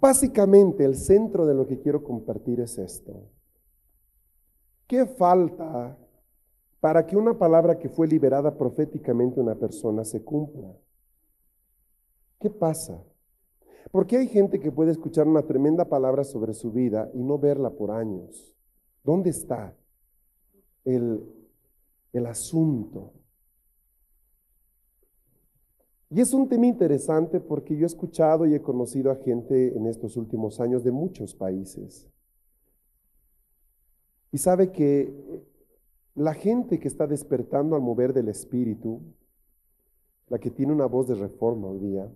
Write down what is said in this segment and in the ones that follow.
Básicamente el centro de lo que quiero compartir es esto. ¿Qué falta para que una palabra que fue liberada proféticamente a una persona se cumpla? ¿Qué pasa? Porque hay gente que puede escuchar una tremenda palabra sobre su vida y no verla por años. ¿Dónde está el, el asunto? Y es un tema interesante porque yo he escuchado y he conocido a gente en estos últimos años de muchos países. Y sabe que la gente que está despertando al mover del Espíritu, la que tiene una voz de reforma hoy día,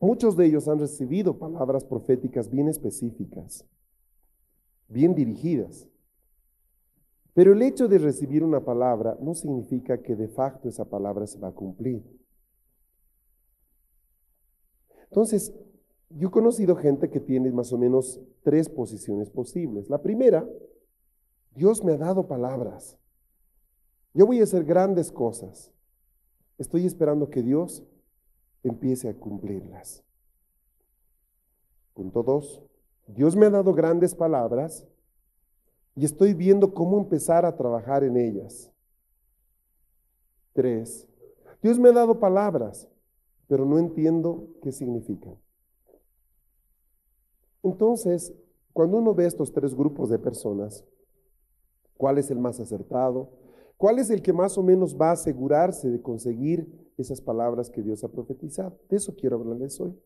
muchos de ellos han recibido palabras proféticas bien específicas, bien dirigidas. Pero el hecho de recibir una palabra no significa que de facto esa palabra se va a cumplir. Entonces, yo he conocido gente que tiene más o menos tres posiciones posibles. La primera, Dios me ha dado palabras. Yo voy a hacer grandes cosas. Estoy esperando que Dios empiece a cumplirlas. Punto dos, Dios me ha dado grandes palabras y estoy viendo cómo empezar a trabajar en ellas. Tres, Dios me ha dado palabras, pero no entiendo qué significan. Entonces, cuando uno ve estos tres grupos de personas, ¿cuál es el más acertado? ¿Cuál es el que más o menos va a asegurarse de conseguir esas palabras que Dios ha profetizado? De eso quiero hablarles hoy.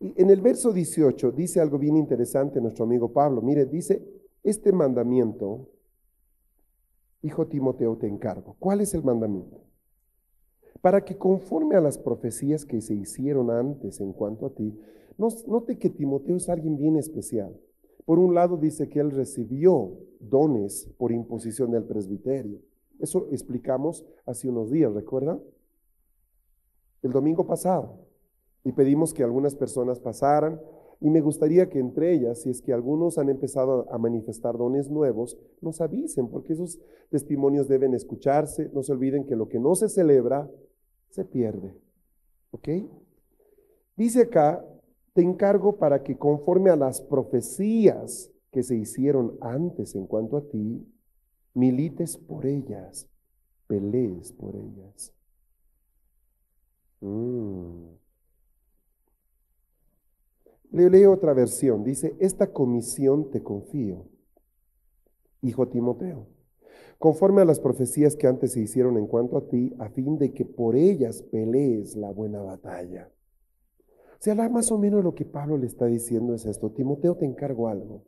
en el verso 18 dice algo bien interesante nuestro amigo Pablo. Mire, dice, este mandamiento, hijo Timoteo, te encargo. ¿Cuál es el mandamiento? Para que conforme a las profecías que se hicieron antes en cuanto a ti, note que Timoteo es alguien bien especial. Por un lado dice que él recibió dones por imposición del presbiterio. Eso explicamos hace unos días, ¿recuerda? El domingo pasado. Y pedimos que algunas personas pasaran. Y me gustaría que entre ellas, si es que algunos han empezado a manifestar dones nuevos, nos avisen, porque esos testimonios deben escucharse. No se olviden que lo que no se celebra se pierde. ¿Ok? Dice acá, te encargo para que conforme a las profecías que se hicieron antes en cuanto a ti, milites por ellas, pelees por ellas. Mm. Le leo otra versión. Dice, esta comisión te confío, hijo Timoteo conforme a las profecías que antes se hicieron en cuanto a ti, a fin de que por ellas pelees la buena batalla. O sea, más o menos lo que Pablo le está diciendo es esto. Timoteo, te encargo algo.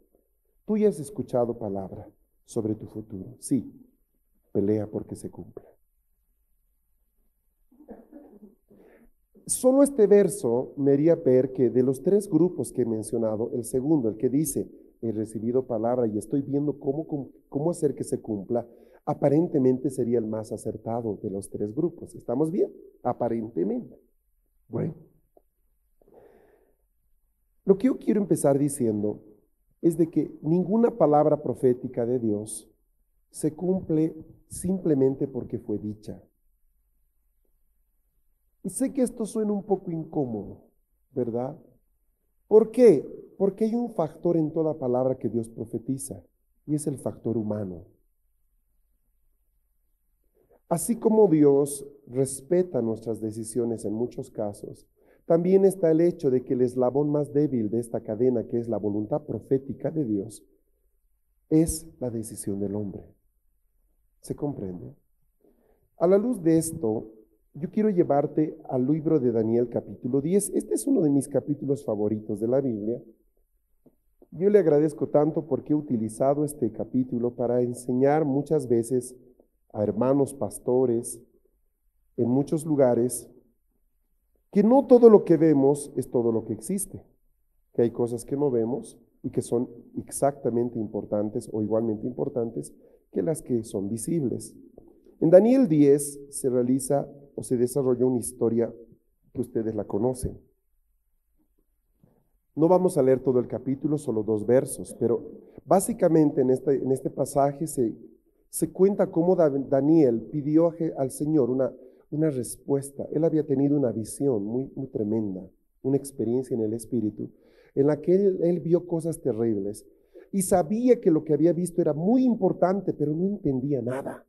Tú ya has escuchado palabra sobre tu futuro. Sí, pelea porque se cumpla. Solo este verso me haría ver que de los tres grupos que he mencionado, el segundo, el que dice, he recibido palabra y estoy viendo cómo, cómo, hacer que se cumpla, aparentemente sería el más acertado de los tres grupos. ¿Estamos bien? Aparentemente. Bueno. Lo que yo quiero empezar diciendo es de que ninguna palabra profética de Dios se cumple simplemente porque fue dicha. Y sé que esto suena un poco incómodo, ¿verdad? ¿Por qué? Porque hay un factor en toda palabra que Dios profetiza y es el factor humano. Así como Dios respeta nuestras decisiones en muchos casos, también está el hecho de que el eslabón más débil de esta cadena, que es la voluntad profética de Dios, es la decisión del hombre. ¿Se comprende? A la luz de esto, yo quiero llevarte al libro de Daniel capítulo 10. Este es uno de mis capítulos favoritos de la Biblia. Yo le agradezco tanto porque he utilizado este capítulo para enseñar muchas veces a hermanos pastores en muchos lugares que no todo lo que vemos es todo lo que existe, que hay cosas que no vemos y que son exactamente importantes o igualmente importantes que las que son visibles. En Daniel 10 se realiza o se desarrolla una historia que ustedes la conocen. No vamos a leer todo el capítulo, solo dos versos, pero básicamente en este, en este pasaje se, se cuenta cómo Daniel pidió al Señor una, una respuesta. Él había tenido una visión muy, muy tremenda, una experiencia en el Espíritu, en la que él, él vio cosas terribles y sabía que lo que había visto era muy importante, pero no entendía nada.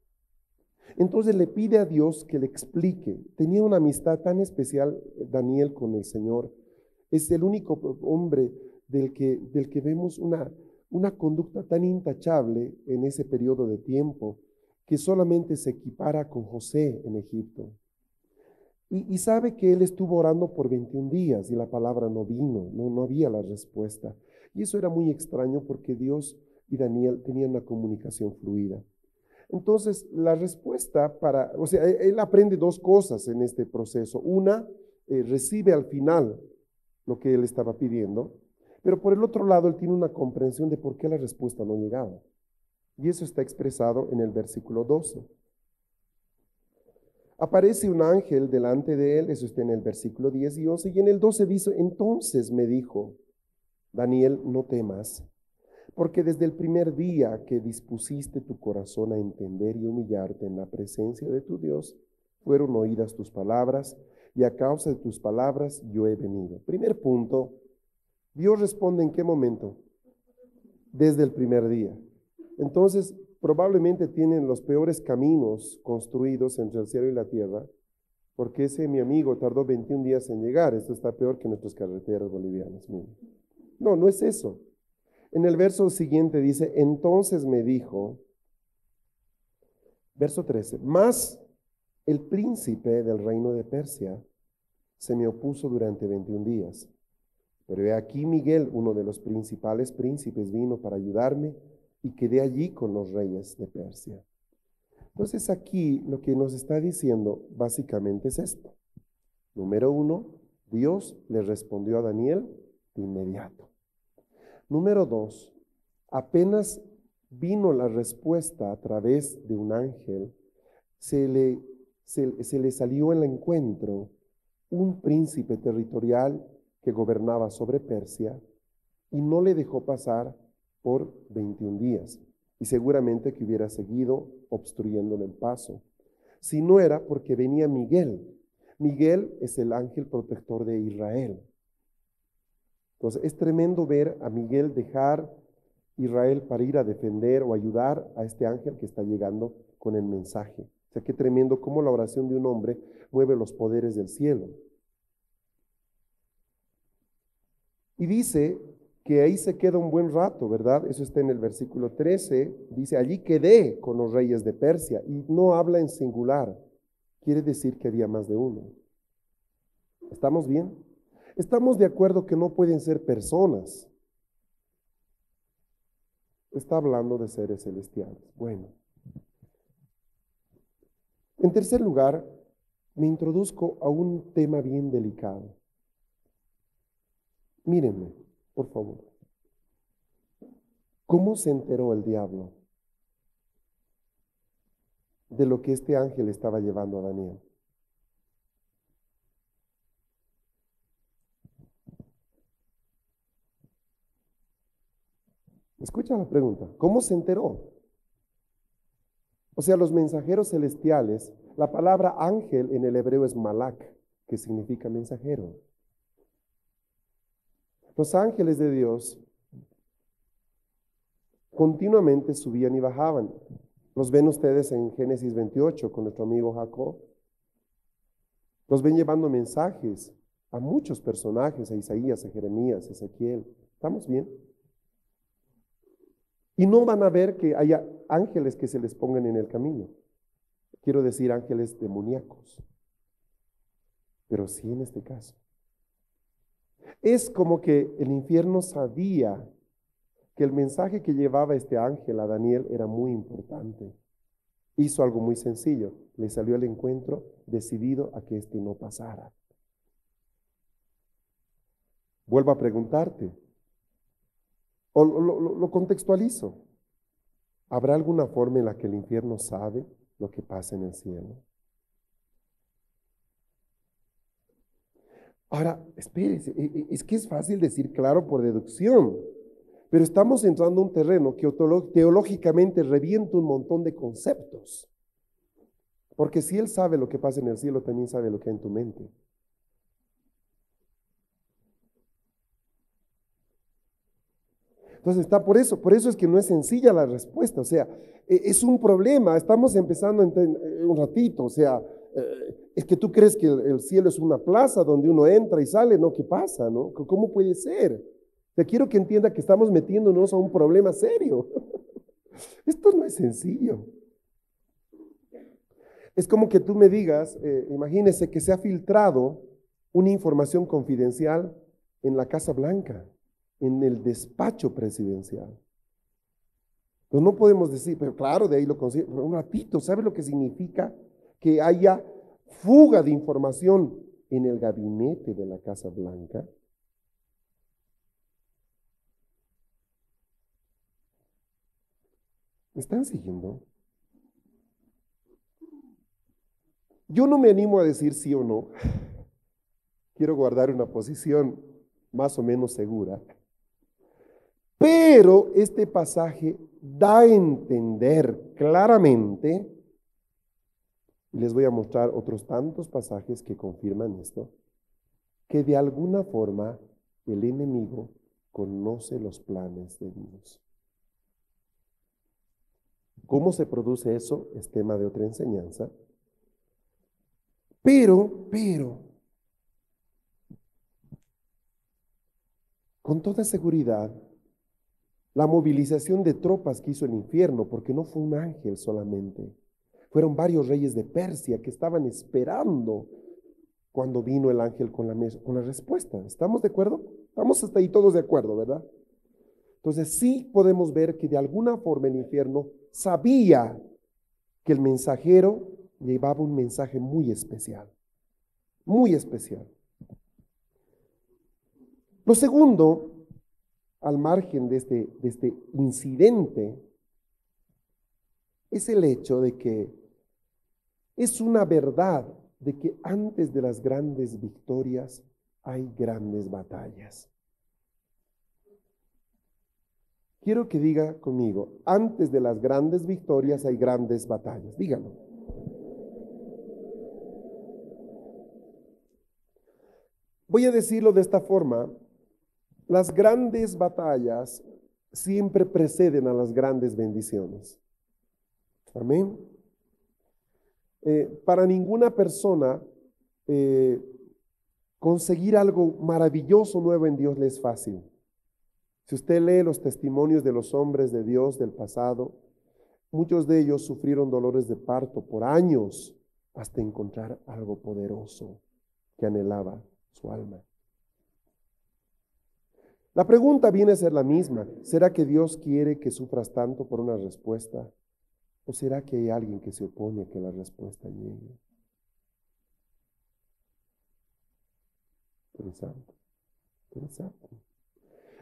Entonces le pide a Dios que le explique. Tenía una amistad tan especial Daniel con el Señor. Es el único hombre del que, del que vemos una, una conducta tan intachable en ese periodo de tiempo que solamente se equipara con José en Egipto. Y, sabe que él estuvo orando por 21 días y la palabra no vino, no, no había la respuesta. Y eso era muy extraño porque Dios y Daniel tenían una comunicación fluida. Entonces, la respuesta para, o sea, e, él aprende dos cosas en este proceso. Una, eh, recibe al final lo que él estaba pidiendo, pero por el otro lado, él tiene una comprensión de por qué la respuesta no llegaba. Y eso está expresado en el versículo 12. Aparece un ángel delante de él, eso está en el versículo 10 y 11, y en el 12 dice, entonces me dijo, Daniel, no temas, porque desde el primer día que dispusiste tu corazón a entender y humillarte en la presencia de tu Dios, fueron oídas tus palabras, y a causa de tus palabras yo he venido. Primer punto, Dios responde en qué momento? Desde el primer día. Entonces, probablemente tienen los peores caminos construidos entre el cielo y la tierra, porque ese mi amigo tardó 21 días en llegar. Esto está peor que nuestras carreteras bolivianas. No, no es eso. En el verso siguiente dice, entonces me dijo, verso 13, más el príncipe del reino de Persia se me opuso durante 21 días. Pero he aquí Miguel, uno de los principales príncipes, vino para ayudarme y quedé allí con los reyes de Persia. Entonces aquí lo que nos está diciendo básicamente es esto. Número uno, Dios le respondió a Daniel de inmediato. Número dos, apenas vino la respuesta a través de un ángel, se le, se, se le salió el encuentro un príncipe territorial que gobernaba sobre Persia y no le dejó pasar por 21 días y seguramente que hubiera seguido obstruyéndole el paso. Si no era porque venía Miguel. Miguel es el ángel protector de Israel. Entonces es tremendo ver a Miguel dejar Israel para ir a defender o ayudar a este ángel que está llegando con el mensaje. O sea, qué tremendo cómo la oración de un hombre mueve los poderes del cielo. Y dice que ahí se queda un buen rato, ¿verdad? Eso está en el versículo 13. Dice, allí quedé con los reyes de Persia. Y no habla en singular. Quiere decir que había más de uno. ¿Estamos bien? Estamos de acuerdo que no pueden ser personas. Está hablando de seres celestiales. Bueno. En tercer lugar, me introduzco a un tema bien delicado. Mírenme por favor. ¿Cómo se enteró el diablo de lo que este ángel estaba llevando a Daniel? Escucha la pregunta. ¿Cómo se enteró? O sea, los mensajeros celestiales, la palabra ángel en el hebreo es malak, que significa mensajero. Los ángeles de Dios continuamente subían y bajaban. Los ven ustedes en Génesis 28 con nuestro amigo Jacob. Los ven llevando mensajes a muchos personajes, a Isaías, a Jeremías, a Ezequiel. ¿Estamos bien? Y no van a ver que haya ángeles que se les pongan en el camino. Quiero decir ángeles demoníacos. Pero sí en este caso. Es como que el infierno sabía que el mensaje que llevaba este ángel a Daniel era muy importante. hizo algo muy sencillo. Le salió al encuentro decidido a que este no pasara. Vuelvo a preguntarte, o lo, contextualizo. ¿Habrá alguna forma en la que el infierno sabe lo que pasa en el cielo? Ahora, espérese, e, e, es que es fácil decir claro por deducción, pero estamos entrando en un terreno que teológicamente revienta un montón de conceptos. Porque si Él sabe lo que pasa en el cielo, también sabe lo que hay en tu mente. Entonces está por eso, por eso es que no es sencilla la respuesta, o sea, e, es un problema, estamos empezando eh, un ratito, o sea, es que tú crees que el cielo es una plaza donde uno entra y sale, ¿no? ¿Qué pasa, no? ¿Cómo puede ser? Te quiero que entienda que estamos metiéndonos a un problema serio. Esto no es sencillo. Es como que tú me digas, eh, imagínese que se ha filtrado una información confidencial en la Casa Blanca en el despacho presidencial. Pues no podemos decir, pero claro, de ahí lo consigo, un ratito, ¿sabe lo que significa que haya fuga de información en el gabinete de la Casa Blanca? ¿Me están siguiendo? Yo no me animo a decir sí o no. Quiero guardar una posición más o menos segura. Pero este pasaje da a entender claramente, les voy a mostrar otros tantos pasajes que confirman esto, que de alguna forma el enemigo conoce los planes de Dios. ¿Cómo se produce eso? Es tema de otra enseñanza. Pero, pero, con toda seguridad, la movilización de tropas que hizo el infierno, porque no fue un ángel solamente, fueron varios reyes de Persia que estaban esperando cuando vino el ángel con la, con la respuesta. ¿Estamos de acuerdo? Estamos hasta ahí todos de acuerdo, ¿verdad? Entonces sí podemos ver que de alguna forma el infierno sabía que el mensajero llevaba un mensaje muy especial, muy especial. Lo segundo al margen de este, de este incidente es el hecho de que es una verdad de que antes de las grandes victorias hay grandes batallas. Quiero que diga conmigo, antes de las grandes victorias hay grandes batallas. Dígalo. Voy a decirlo de esta forma las grandes batallas siempre preceden a las grandes bendiciones. Amén. Eh, para ninguna persona eh, conseguir algo maravilloso nuevo en Dios le es fácil. Si usted lee los testimonios de los hombres de Dios del pasado, muchos de ellos sufrieron dolores de parto por años hasta encontrar algo poderoso que anhelaba su alma. La pregunta viene a ser la misma. ¿Será que Dios quiere que sufras tanto por una respuesta? ¿O será que hay alguien que se opone a que la respuesta llegue? Interesante, interesante.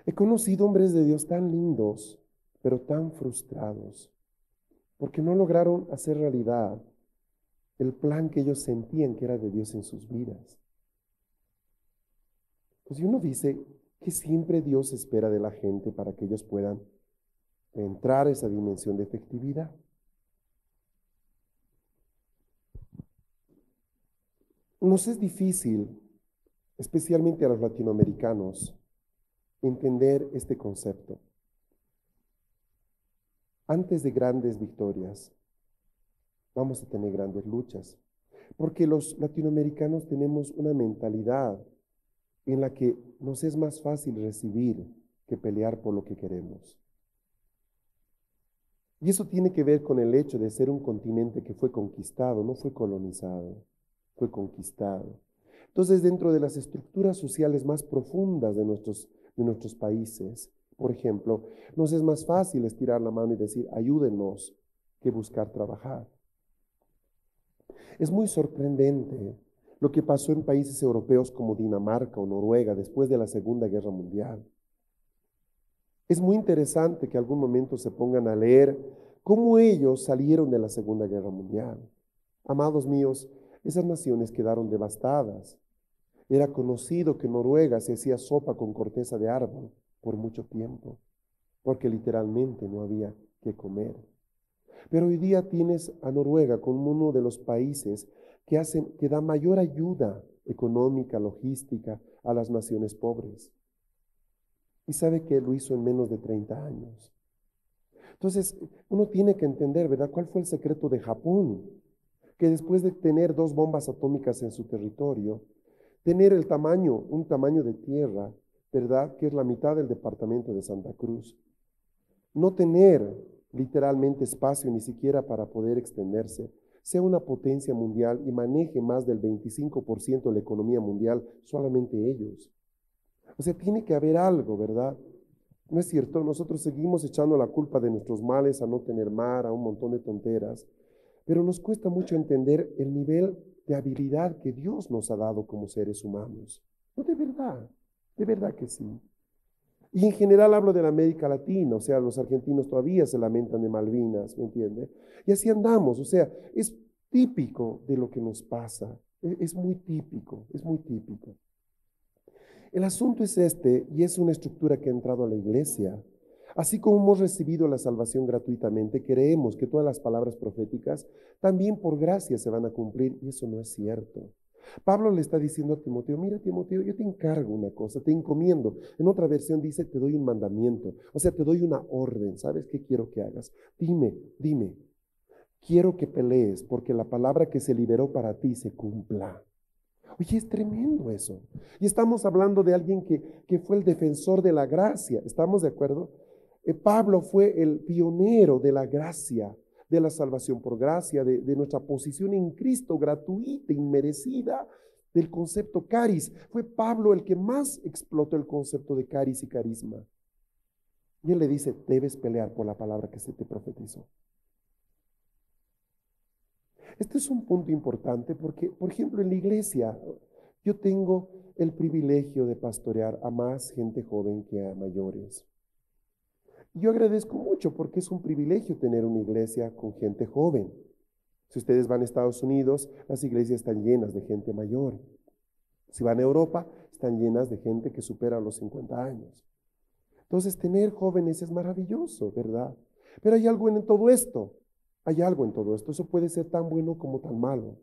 He conocido hombres de Dios tan lindos, pero tan frustrados, porque no lograron hacer realidad el plan que ellos sentían que era de Dios en sus vidas. Pues uno dice, que siempre Dios espera de la gente para que ellos puedan entrar a esa dimensión de efectividad. Nos es difícil, especialmente a los latinoamericanos, entender este concepto. Antes de grandes victorias, vamos a tener grandes luchas, porque los latinoamericanos tenemos una mentalidad en la que nos es más fácil recibir que pelear por lo que queremos. Y eso tiene que ver con el hecho de ser un continente que fue conquistado, no fue colonizado, fue conquistado. Entonces, dentro de las estructuras sociales más profundas de nuestros, de nuestros países, por ejemplo, nos es más fácil estirar la mano y decir, ayúdenos, que buscar trabajar. Es muy sorprendente lo que pasó en países europeos como Dinamarca o Noruega después de la Segunda Guerra Mundial. Es muy interesante que algún momento se pongan a leer cómo ellos salieron de la Segunda Guerra Mundial. Amados míos, esas naciones quedaron devastadas. Era conocido que Noruega se hacía sopa con corteza de árbol por mucho tiempo, porque literalmente no había que comer. Pero hoy día tienes a Noruega como uno de los países que, hacen, que da mayor ayuda económica, logística a las naciones pobres. Y sabe que lo hizo en menos de 30 años. Entonces, uno tiene que entender, ¿verdad? ¿Cuál fue el secreto de Japón? Que después de tener dos bombas atómicas en su territorio, tener el tamaño, un tamaño de tierra, ¿verdad? Que es la mitad del departamento de Santa Cruz. No tener literalmente espacio ni siquiera para poder extenderse, sea una potencia mundial y maneje más del 25% de la economía mundial, solamente ellos. O sea, tiene que haber algo, ¿verdad? No es cierto, nosotros seguimos echando la culpa de nuestros males a no tener mar, a un montón de tonteras, pero nos cuesta mucho entender el nivel de habilidad que Dios nos ha dado como seres humanos. No, de verdad, de verdad que sí. Y en general hablo de la América Latina, o sea, los argentinos todavía se lamentan de Malvinas, ¿me entiende? Y así andamos, o sea, es típico de lo que nos pasa, e, es muy típico, es muy típico. El asunto es este, y es una estructura que ha entrado a la iglesia. Así como hemos recibido la salvación gratuitamente, creemos que todas las palabras proféticas también por gracia se van a cumplir, y eso no es cierto. Pablo le está diciendo a Timoteo, mira Timoteo, yo te encargo una cosa, te encomiendo. En otra versión dice, te doy un mandamiento, o sea, te doy una orden, ¿sabes qué quiero que hagas? Dime, dime, quiero que pelees porque la palabra que se liberó para ti se cumpla. Oye, es tremendo eso. Y estamos hablando de alguien que, que fue el defensor de la gracia, ¿estamos de acuerdo? Eh, Pablo fue el pionero de la gracia de la salvación por gracia, de, nuestra posición en Cristo gratuita, inmerecida, del concepto caris. Fue Pablo el que más explotó el concepto de caris y carisma. Y él le dice, debes pelear por la palabra que se te profetizó. Este es un punto importante porque, por ejemplo, en la iglesia yo tengo el privilegio de pastorear a más gente joven que a mayores. Yo agradezco mucho porque es un privilegio tener una iglesia con gente joven. Si ustedes van a Estados Unidos, las iglesias están llenas de gente mayor. Si van a Europa, están llenas de gente que supera los 50 años. Entonces, tener jóvenes es maravilloso, ¿verdad? Pero hay algo en todo esto. Hay algo en todo esto. Eso puede ser tan bueno como tan malo.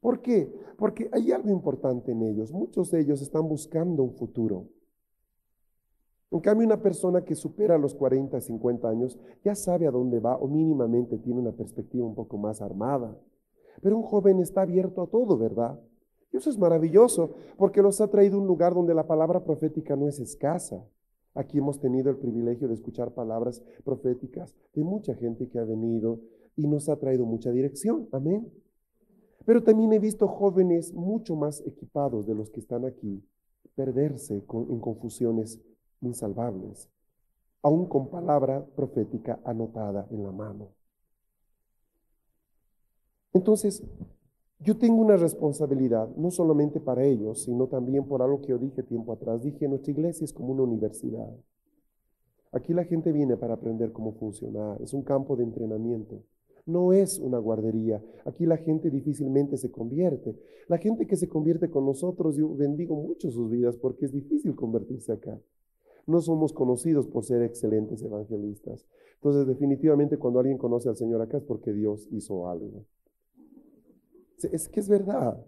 ¿Por qué? Porque hay algo importante en ellos. Muchos de ellos están buscando un futuro. En cambio, una persona que supera los 40, 50 años ya sabe a dónde va o mínimamente tiene una perspectiva un poco más armada. Pero un joven está abierto a todo, ¿verdad? Y eso es maravilloso porque los ha traído a un lugar donde la palabra profética no es escasa. Aquí hemos tenido el privilegio de escuchar palabras proféticas de mucha gente que ha venido y nos ha traído mucha dirección. Amén. Pero también he visto jóvenes mucho más equipados de los que están aquí perderse en confusiones insalvables, aún con palabra profética anotada en la mano. Entonces, yo tengo una responsabilidad, no solamente para ellos, sino también por algo que yo dije tiempo atrás. Dije, nuestra iglesia es como una universidad. Aquí la gente viene para aprender cómo funcionar, es un campo de entrenamiento. No es una guardería. Aquí la gente difícilmente se convierte. La gente que se convierte con nosotros, yo bendigo mucho sus vidas porque es difícil convertirse acá no somos conocidos por ser excelentes evangelistas. Entonces, definitivamente cuando alguien conoce al Señor acá es porque Dios hizo algo. Es que es verdad,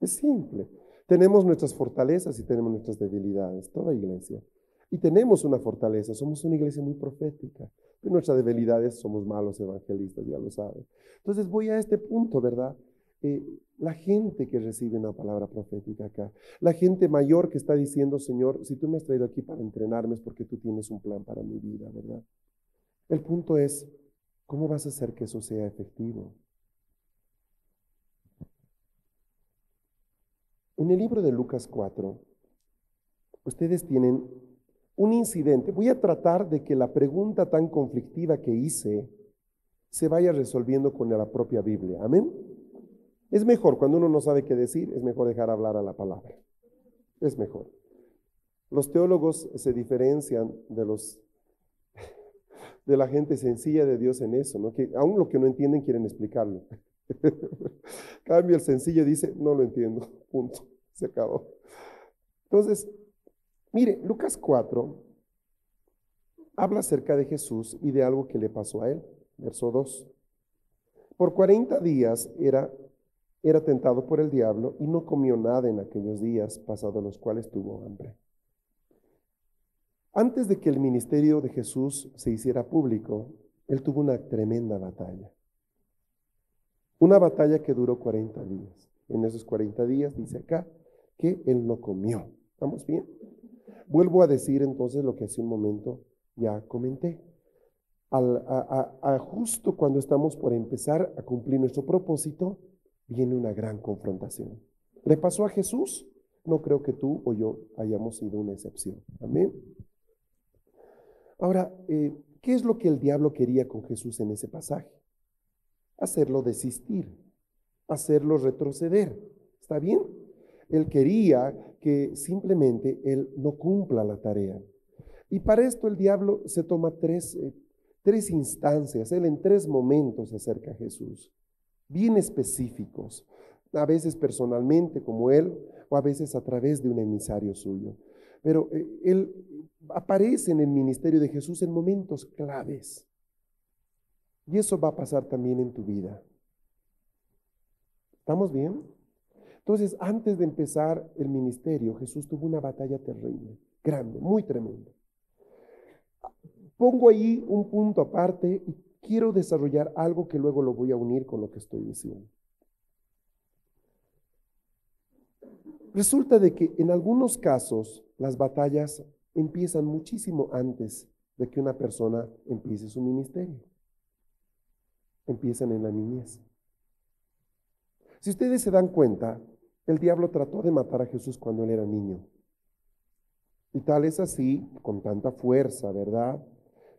es simple. Tenemos nuestras fortalezas y tenemos nuestras debilidades, toda iglesia. Y tenemos una fortaleza, somos una iglesia muy profética. Pero nuestras debilidades somos malos evangelistas, ya lo saben. Entonces voy a este punto, ¿verdad? Eh, la gente que recibe una palabra profética acá, la gente mayor que está diciendo, Señor, si tú me has traído aquí para entrenarme es porque tú tienes un plan para mi vida, ¿verdad? El punto es, ¿cómo vas a hacer que eso sea efectivo? En el libro de Lucas 4, ustedes tienen un incidente. Voy a tratar de que la pregunta tan conflictiva que hice se vaya resolviendo con la propia Biblia. Amén. Es mejor, cuando uno no sabe qué decir, es mejor dejar hablar a la palabra. Es mejor. Los teólogos se diferencian de los de la gente sencilla de Dios en eso, ¿no? Que aún lo que no entienden quieren explicarlo. Cambio el sencillo dice, no lo entiendo, punto, se acabó. Entonces, mire, Lucas 4 habla acerca de Jesús y de algo que le pasó a él, verso 2. Por 40 días era, era tentado por el diablo y no comió nada en aquellos días, pasados los cuales tuvo hambre. Antes de que el ministerio de Jesús se hiciera público, él tuvo una tremenda batalla. Una batalla que duró 40 días. En esos 40 días dice acá que él no comió. ¿Estamos bien? Vuelvo a decir entonces lo que hace un momento ya comenté. a, justo cuando estamos por empezar a cumplir nuestro propósito, viene una gran confrontación. ¿Le pasó a Jesús? No creo que tú o yo hayamos sido una excepción. Amén. Ahora, eh, ¿qué es lo que el diablo quería con Jesús en ese pasaje? Hacerlo desistir, hacerlo retroceder. ¿Está bien? Él quería que simplemente él no cumpla la tarea. Y para esto el diablo se toma tres, eh, tres instancias, él en tres momentos se acerca a Jesús, bien específicos, a veces personalmente como él, o a veces a través de un emisario suyo. Pero eh, él aparece en el ministerio de Jesús en momentos claves. Y eso va a pasar también en tu vida. ¿Estamos bien? Entonces, antes de empezar el ministerio, Jesús tuvo una batalla terrible, grande, muy tremenda. Pongo ahí un punto aparte y quiero desarrollar algo que luego lo voy a unir con lo que estoy diciendo. Resulta de que en algunos casos las batallas empiezan muchísimo antes de que una persona empiece su ministerio. Empiezan en la niñez. Si ustedes se dan cuenta, el diablo trató de matar a Jesús cuando él era niño. Y tal es así, con tanta fuerza, ¿verdad?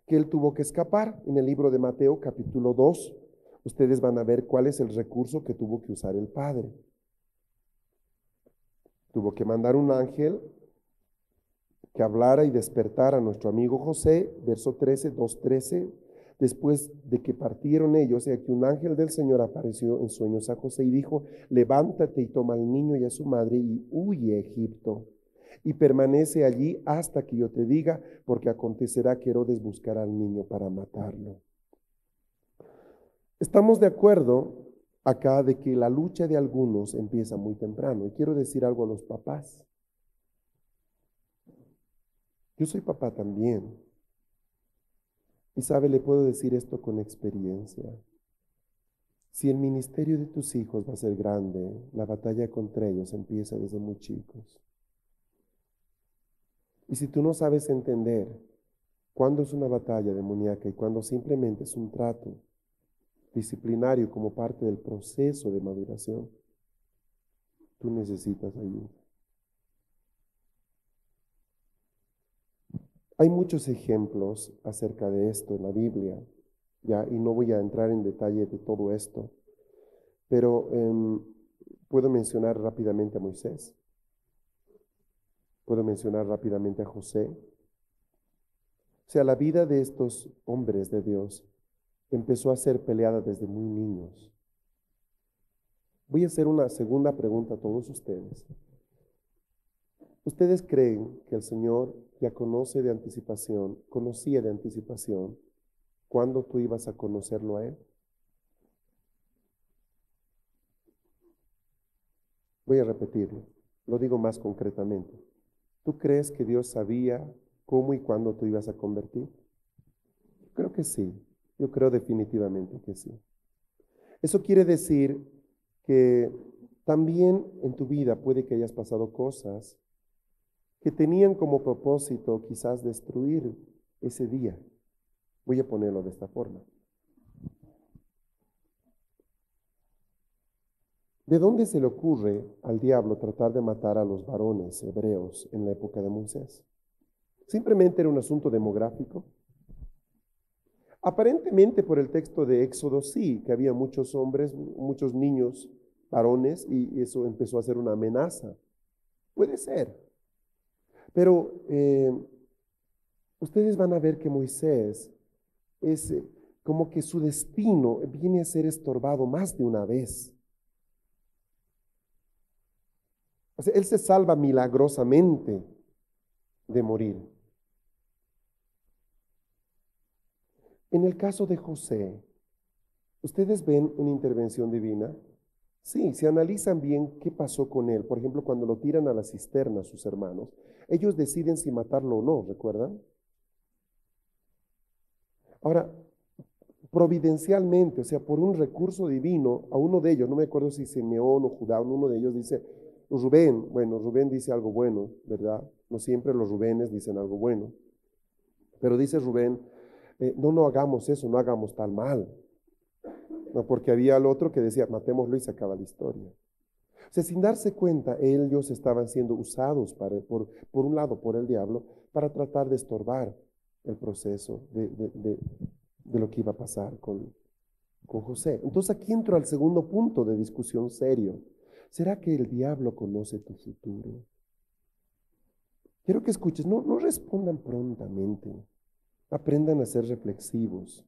Que él tuvo que escapar. En el libro de Mateo capítulo 2, ustedes van a ver cuál es el recurso que tuvo que usar el Padre. Tuvo que mandar un ángel que hablara y despertara a nuestro amigo José, verso 13, 2.13, después de que partieron ellos, y que un ángel del Señor apareció en sueños a José y dijo, levántate y toma al niño y a su madre y huye a Egipto, y permanece allí hasta que yo te diga, porque acontecerá que Herodes buscará al niño para matarlo. Estamos de acuerdo acá de que la lucha de algunos empieza muy temprano, y quiero decir algo a los papás. Yo soy papá también. Y sabe, le puedo decir esto con experiencia. Si el ministerio de tus hijos va a ser grande, la batalla contra ellos empieza desde muy chicos. Y si tú no sabes entender cuándo es una batalla demoníaca y cuándo simplemente es un trato disciplinario como parte del proceso de maduración, tú necesitas ayuda. Hay muchos ejemplos acerca de esto en la Biblia, ya, y no voy a entrar en detalle de todo esto, pero em, puedo mencionar rápidamente a Moisés, puedo mencionar rápidamente a José. O sea, la vida de estos hombres de Dios empezó a ser peleada desde muy niños. Voy a hacer una segunda pregunta a todos ustedes. ¿Ustedes creen que el Señor ya conoce de anticipación, conocía de anticipación cuándo tú ibas a conocerlo a Él? Voy a repetirlo, lo digo más concretamente. ¿Tú crees que Dios sabía cómo y cuándo tú ibas a convertir? Creo que sí, yo creo definitivamente que sí. Eso quiere decir que también en tu vida puede que hayas pasado cosas que tenían como propósito quizás destruir ese día. Voy a ponerlo de esta forma. ¿De dónde se le ocurre al diablo tratar de matar a los varones hebreos en la época de Moisés? ¿Simplemente era un asunto demográfico? Aparentemente por el texto de Éxodo sí, que había muchos hombres, muchos niños varones y eso empezó a ser una amenaza. Puede ser. Pero eh, ustedes van a ver que Moisés es eh, como que su destino viene a ser estorbado más de una vez. Él se salva milagrosamente de morir. En el caso de José, ¿ustedes ven una intervención divina? Sí, si analizan bien qué pasó con él, por ejemplo, cuando lo tiran a la cisterna sus hermanos, ellos deciden si matarlo o no, ¿recuerdan? Ahora, providencialmente, o sea, por un recurso divino, a uno de ellos, no me acuerdo si Simeón o Judá, uno de ellos dice, Rubén, bueno, Rubén dice algo bueno, ¿verdad? No siempre los Rubénes dicen algo bueno, pero dice Rubén, eh, no, no hagamos eso, no hagamos tal mal, no, porque había el otro que decía, matémoslo y se acaba la historia. O sea, sin darse cuenta, ellos estaban siendo usados por, por un lado por el diablo para tratar de estorbar el proceso de, de, de, lo que iba a pasar con, con José. Entonces aquí entro al segundo punto de discusión serio. ¿Será que el diablo conoce tu futuro? Quiero que escuches, no, respondan prontamente, aprendan a ser reflexivos.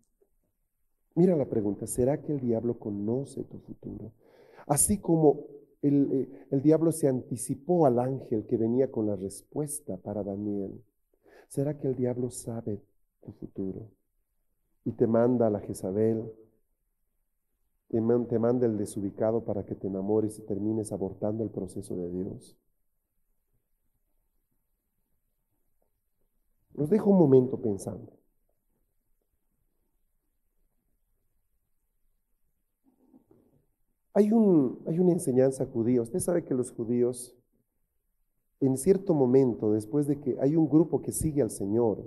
Mira la pregunta, ¿será que el diablo conoce tu futuro? Así como el, eh, el, diablo se anticipó al ángel que venía con la respuesta para Daniel, ¿será que el diablo sabe tu futuro? Y te manda a la Jezabel, te, manda el desubicado para que te enamores y termines abortando el proceso de Dios. Los dejo un momento pensando. Hay, un, hay una enseñanza judía. Usted sabe que los judíos, en cierto momento, después de que hay un grupo que sigue al Señor,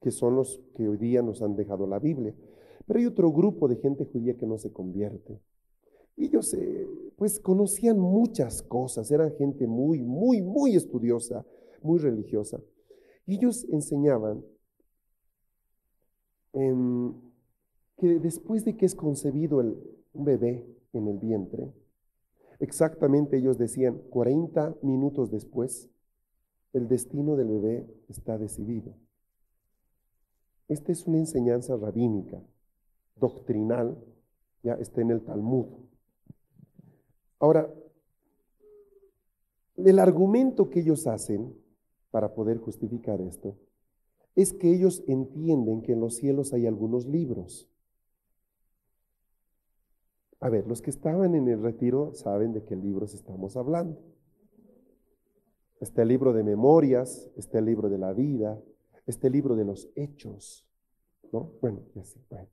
que son los que hoy día nos han dejado la Biblia, pero hay otro grupo de gente judía que no se convierte. Y ellos, pues, conocían muchas cosas, eran gente muy, muy, muy estudiosa, muy religiosa. Y ellos enseñaban que después de que es concebido el, un bebé en el vientre, exactamente ellos decían, 40 minutos después, el destino del bebé está decidido. Esta es una enseñanza rabínica, doctrinal, ya está en el Talmud. Ahora, el argumento que ellos hacen para poder justificar esto es que ellos entienden que en los cielos hay algunos libros. A ver, los que estaban en el retiro saben de qué libros estamos hablando. Está el libro de memorias, está el libro de la vida, está el libro de los hechos. ¿No? Bueno, así, bueno.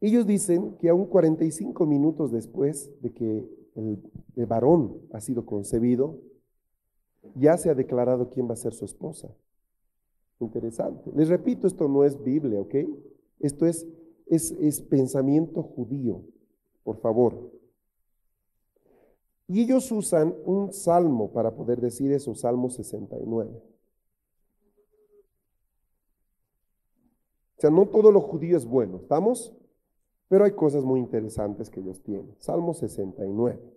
Ellos dicen que aún 45 minutos después de que el, varón ha sido concebido, ya se ha declarado quién va a ser su esposa. Interesante. Les repito, esto no es Biblia, ¿ok? Esto es, es, es pensamiento judío, por favor. Y ellos usan un salmo para poder decir eso, Salmo 69. O sea, no todo lo judío es bueno, ¿estamos? Pero hay cosas muy interesantes que ellos tienen. Salmo 69.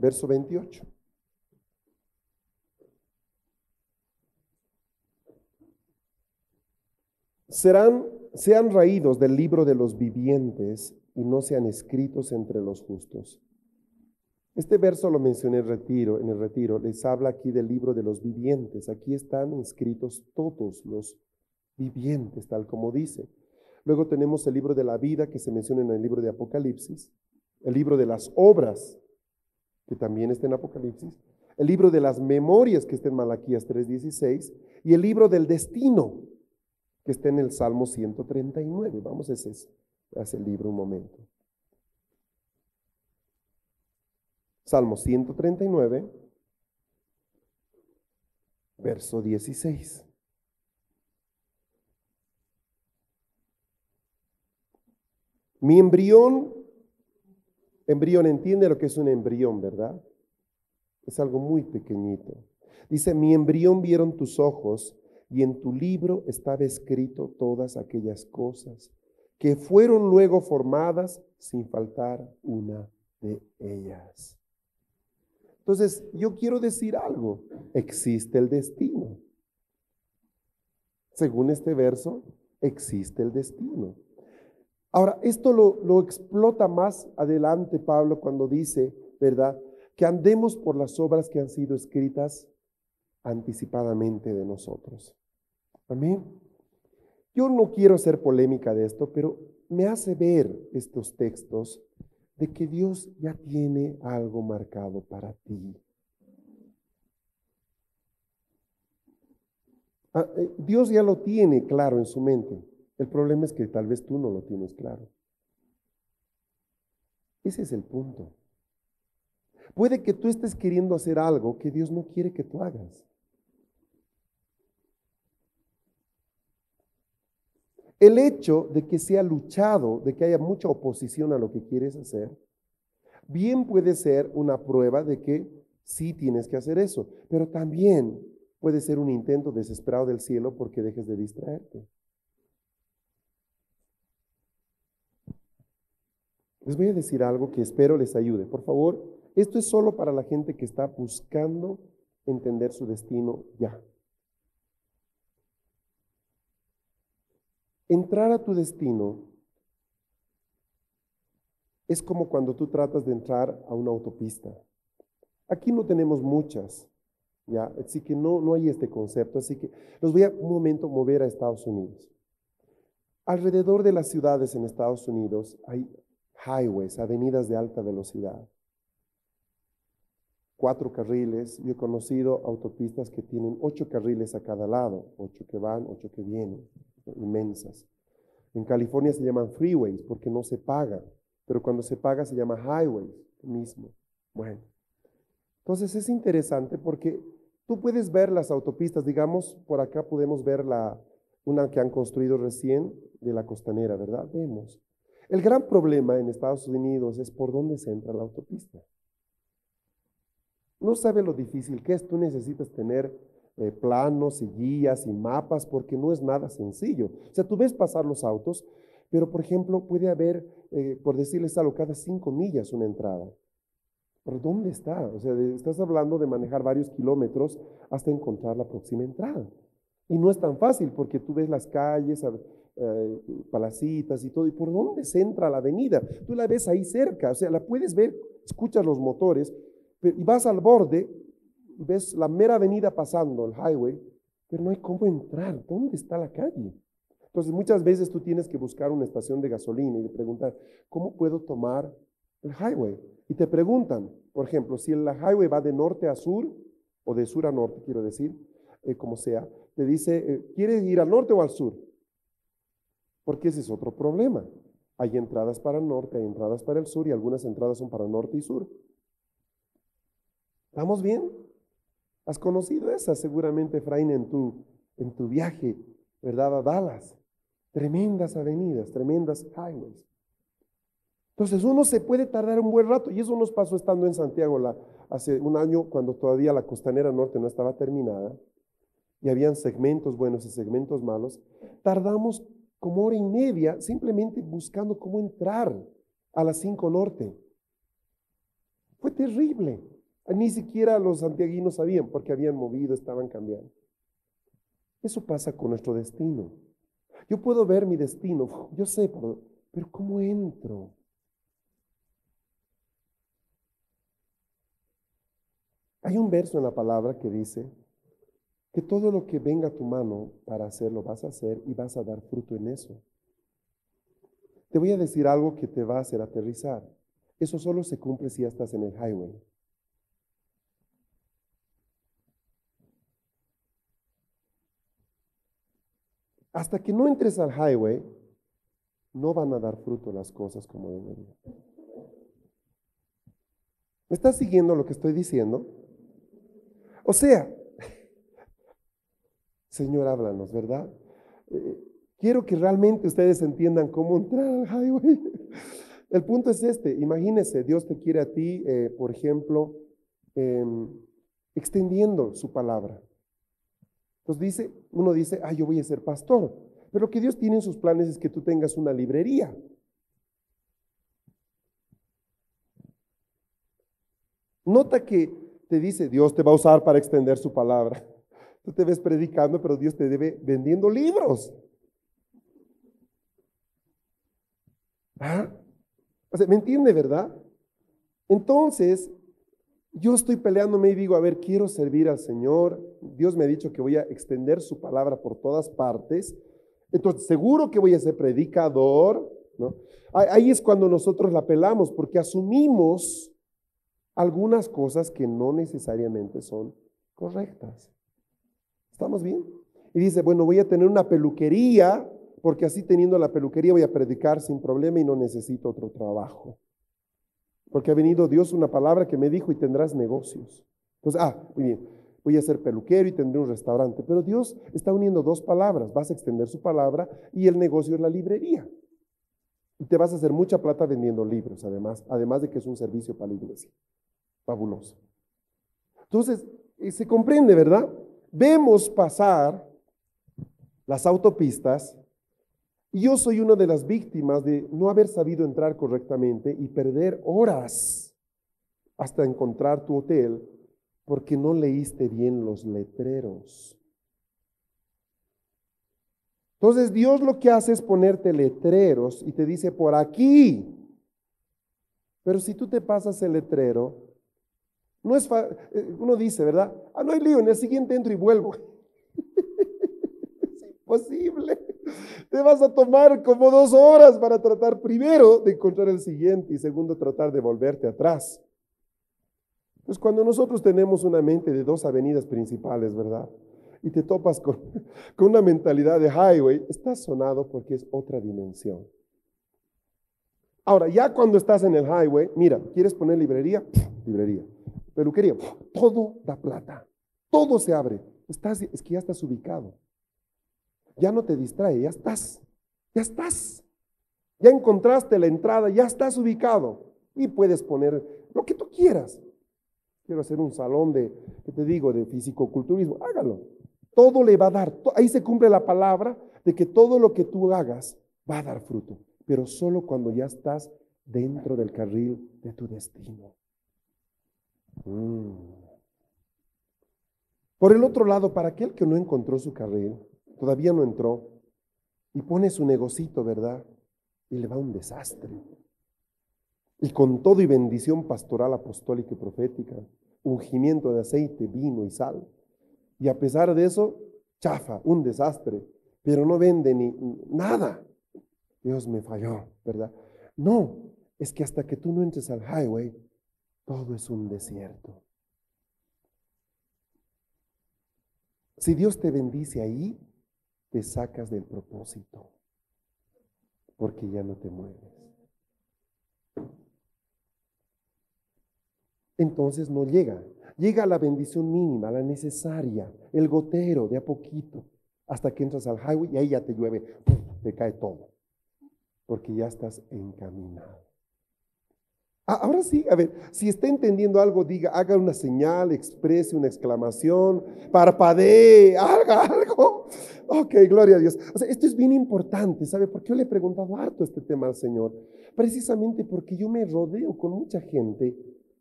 verso 28. Serán, sean raídos del libro de los vivientes y no sean escritos entre los justos. Este verso lo mencioné en, retiro, en el retiro, les habla aquí del libro de los vivientes. Aquí están inscritos todos los vivientes, tal como dice. Luego tenemos el libro de la vida que se menciona en el libro de Apocalipsis, el libro de las obras que también está en Apocalipsis, el libro de las memorias, que está en Malaquías 3.16, y el libro del destino, que está en el Salmo 139. Vamos a ese, a ese libro un momento. Salmo 139, verso 16. Mi embrión Embrión, entiende lo que es un embrión, ¿verdad? Es algo muy pequeñito. Dice, mi embrión vieron tus ojos y en tu libro estaba escrito todas aquellas cosas que fueron luego formadas sin faltar una de ellas. Entonces, yo quiero decir algo, existe el destino. Según este verso, existe el destino. Ahora, esto lo, lo, explota más adelante Pablo cuando dice, ¿verdad? Que andemos por las obras que han sido escritas anticipadamente de nosotros. Amén. Yo no quiero hacer polémica de esto, pero me hace ver estos textos de que Dios ya tiene algo marcado para ti. Ah, eh, Dios ya lo tiene claro en su mente. El problema es que tal vez tú no lo tienes claro. Ese es el punto. Puede que tú estés queriendo hacer algo que Dios no quiere que tú hagas. El hecho de que sea luchado, de que haya mucha oposición a lo que quieres hacer, bien puede ser una prueba de que sí tienes que hacer eso, pero también puede ser un intento desesperado del cielo porque dejes de distraerte. Les voy a decir algo que espero les ayude. Por favor, esto es solo para la gente que está buscando entender su destino ya. Entrar a tu destino es como cuando tú tratas de entrar a una autopista. Aquí no tenemos muchas, ¿ya? Así que no, no hay este concepto. Así que los voy a un momento mover a Estados Unidos. Alrededor de las ciudades en Estados Unidos hay highways, avenidas de alta velocidad. Cuatro carriles. Yo he conocido autopistas que tienen ocho carriles a cada lado, ocho que van, ocho que vienen inmensas. En California se llaman freeways porque no se paga, pero cuando se paga se llama highways mismo. Bueno, entonces es interesante porque tú puedes ver las autopistas, digamos, por acá podemos ver la, una que han construido recién de la costanera, ¿verdad? Vemos. El gran problema en Estados Unidos es por dónde se entra la autopista. No sabe lo difícil que es, tú necesitas tener eh, planos y guías y mapas porque no es nada sencillo. O sea, tú ves pasar los autos, pero por ejemplo puede haber, eh, por decirles algo, cada cinco millas una entrada. ¿Pero dónde está? O sea, estás hablando de manejar varios kilómetros hasta encontrar la próxima entrada. Y no es tan fácil porque tú ves las calles, eh, palacitas y todo, y por dónde se entra la avenida. Tú la ves ahí cerca, o sea, la puedes ver, escuchas los motores, y vas al borde ves la mera avenida pasando, el highway, pero no hay cómo entrar. ¿Dónde está la calle? Entonces muchas veces tú tienes que buscar una estación de gasolina y preguntar, ¿cómo puedo tomar el highway? Y te preguntan, por ejemplo, si el highway va de norte a sur, o de sur a norte, quiero decir, eh, como sea, te dice, eh, ¿quieres ir al norte o al sur? Porque ese es otro problema. Hay entradas para el norte, hay entradas para el sur y algunas entradas son para norte y sur. ¿Estamos bien? Has conocido esa seguramente, Efraín, en tu, en tu viaje, ¿verdad? A Dallas. Tremendas avenidas, tremendas highways. Entonces uno se puede tardar un buen rato y eso nos pasó estando en Santiago la, hace un año cuando todavía la costanera norte no estaba terminada y habían segmentos buenos y segmentos malos. Tardamos como hora y media simplemente buscando cómo entrar a las 5 norte. Fue terrible. Ni siquiera los santiaguinos sabían porque habían movido, estaban cambiando. Eso pasa con nuestro destino. Yo puedo ver mi destino, yo sé, pero, pero ¿cómo entro? Hay un verso en la palabra que dice que todo lo que venga a tu mano para hacerlo vas a hacer y vas a dar fruto en eso. Te voy a decir algo que te va a hacer aterrizar. Eso solo se cumple si ya estás en el highway. Hasta que no entres al highway, no van a dar fruto las cosas como deberían. ¿Me estás siguiendo lo que estoy diciendo? O sea, Señor, háblanos, ¿verdad? Eh, quiero que realmente ustedes entiendan cómo entrar al highway. El punto es este, imagínese, Dios te quiere a ti, eh, por ejemplo, em, extendiendo su palabra. Entonces dice, uno dice, ah, yo voy a ser pastor. Pero lo que Dios tiene en sus planes es que tú tengas una librería. Nota que te dice, Dios te va a usar para extender su palabra. Tú te ves predicando, pero Dios te debe vendiendo libros. ¿Ah? ¿me entiende, verdad? Entonces, yo estoy peleándome y digo, a ver, quiero servir al Señor. Dios me ha dicho que voy a extender su palabra por todas partes. Entonces, seguro que voy a ser predicador, ¿no? Ahí es cuando nosotros la pelamos, porque asumimos algunas cosas que no necesariamente son correctas. ¿Estamos bien? Y dice, bueno, voy a tener una peluquería, porque así teniendo la peluquería voy a predicar sin problema y no necesito otro trabajo. Porque ha venido Dios una palabra que me dijo y tendrás negocios. Entonces, ah, muy bien, voy a ser peluquero y tendré un restaurante. Pero Dios está uniendo dos palabras. Vas a extender su palabra y el negocio es la librería. Y te vas a hacer mucha plata vendiendo libros, además, además de que es un servicio para la iglesia. Fabuloso. Entonces, eh, se comprende, ¿verdad? Vemos pasar las autopistas y yo soy una de las víctimas de no haber sabido entrar correctamente y perder horas hasta encontrar tu hotel porque no leíste bien los letreros. Entonces Dios lo que hace es ponerte letreros y te dice por aquí. Pero si tú te pasas el letrero, no es eh, uno dice, ¿verdad? Ah, no hay lío, en el siguiente entro y vuelvo. es imposible. Te vas a tomar como dos horas para tratar primero de encontrar el siguiente y segundo tratar de volverte atrás. Pues cuando nosotros tenemos una mente de dos avenidas principales, ¿verdad? Y te topas con, con una mentalidad de highway, estás sonado porque es otra dimensión. Ahora, ya cuando estás en el highway, mira, ¿quieres poner librería? librería. Peluquería, todo da plata. Todo se abre. Estás, es que ya estás ubicado. Ya no te distrae, ya estás. Ya estás. Ya encontraste la entrada, ya estás ubicado. Y puedes poner lo que tú quieras quiero hacer un salón de, ¿qué te digo?, de fisicoculturismo, hágalo. Todo le va a dar, ahí se cumple la palabra de que todo lo que tú hagas va a dar fruto, pero solo cuando ya estás dentro del carril de tu destino. Mm. Por el otro lado, para aquel que no encontró su carril, todavía no entró, y pone su negocito, ¿verdad? Y le va un desastre. Y con todo y bendición pastoral, apostólica y profética, ungimiento de aceite, vino y sal. Y a pesar de eso, chafa, un desastre, pero no vende ni nada. Dios me falló, ¿verdad? No, es que hasta que tú no entres al highway, todo es un desierto. Si Dios te bendice ahí, te sacas del propósito, porque ya no te mueves. entonces no llega. Llega la bendición mínima, la necesaria, el gotero de a poquito, hasta que entras al highway y ahí ya te llueve, te cae todo, porque ya estás encaminado. Ah, ahora sí, a ver, si está entendiendo algo, diga, haga una señal, exprese una exclamación, parpadee, haga algo. Ok, gloria a Dios. O sea, esto es bien importante, ¿sabe? Porque yo le he preguntado harto este tema al Señor, precisamente porque yo me rodeo con mucha gente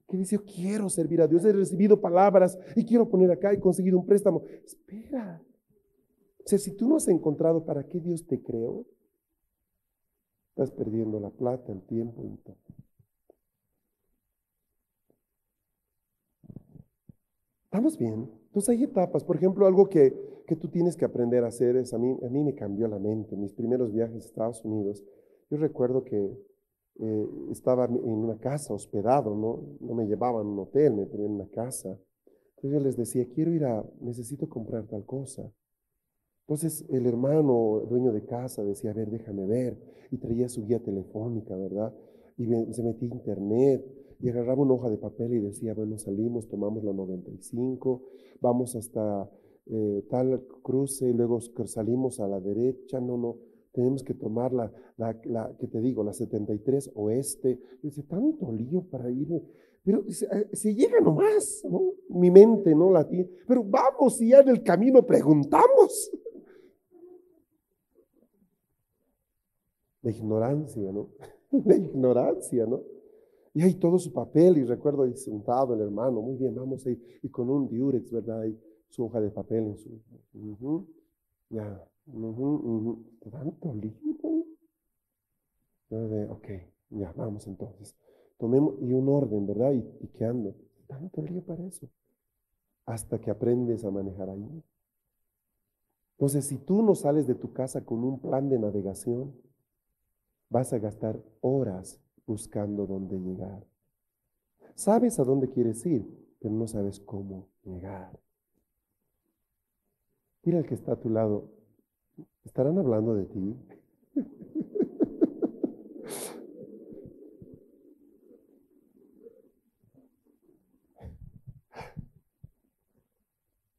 que dice, yo quiero servir a Dios, he recibido palabras y quiero poner acá, he conseguido un préstamo. Espera. O sea, si tú no has encontrado para qué Dios te creó, estás perdiendo la plata, el tiempo y todo. ¿Estamos bien? Entonces hay etapas. Por ejemplo, algo que, que tú tienes que aprender a hacer es, a mí, a mí me cambió la mente. Mis primeros viajes a Estados Unidos, yo recuerdo que eh, estaba en una casa hospedado, ¿no? no me llevaban a un hotel, me tenían en una casa. Entonces yo les decía, quiero ir a, necesito comprar tal cosa. Entonces el hermano, dueño de casa, decía, a ver, déjame ver. Y traía su guía telefónica, ¿verdad? Y se metía a internet y agarraba una hoja de papel y decía, bueno, salimos, tomamos la 95, vamos hasta eh, tal cruce y luego salimos a la derecha, no, no, tenemos que tomar la, la, que te digo, la 73 oeste. dice, tanto lío para ir. Pero si, llega nomás, ¿no? Mi mente no la tiene. Pero vamos, y ya en el camino preguntamos. La ignorancia, ¿no? La ignorancia, ¿no? Y hay todo su papel, y recuerdo ahí sentado el hermano, muy bien, vamos ahí, y con un diurex, ¿verdad? Y su hoja de papel en su. ya, tanto libro. ok, ya, vamos entonces. Tomemos, y un orden, ¿verdad? Y, y ando. Tanto lío para eso. Hasta que aprendes a manejar ahí. Entonces, si tú no sales de tu casa con un plan de navegación, vas a gastar horas buscando dónde llegar. Sabes a dónde quieres ir, pero no sabes cómo llegar. Mira el que está a tu lado. ¿Estarán hablando de ti?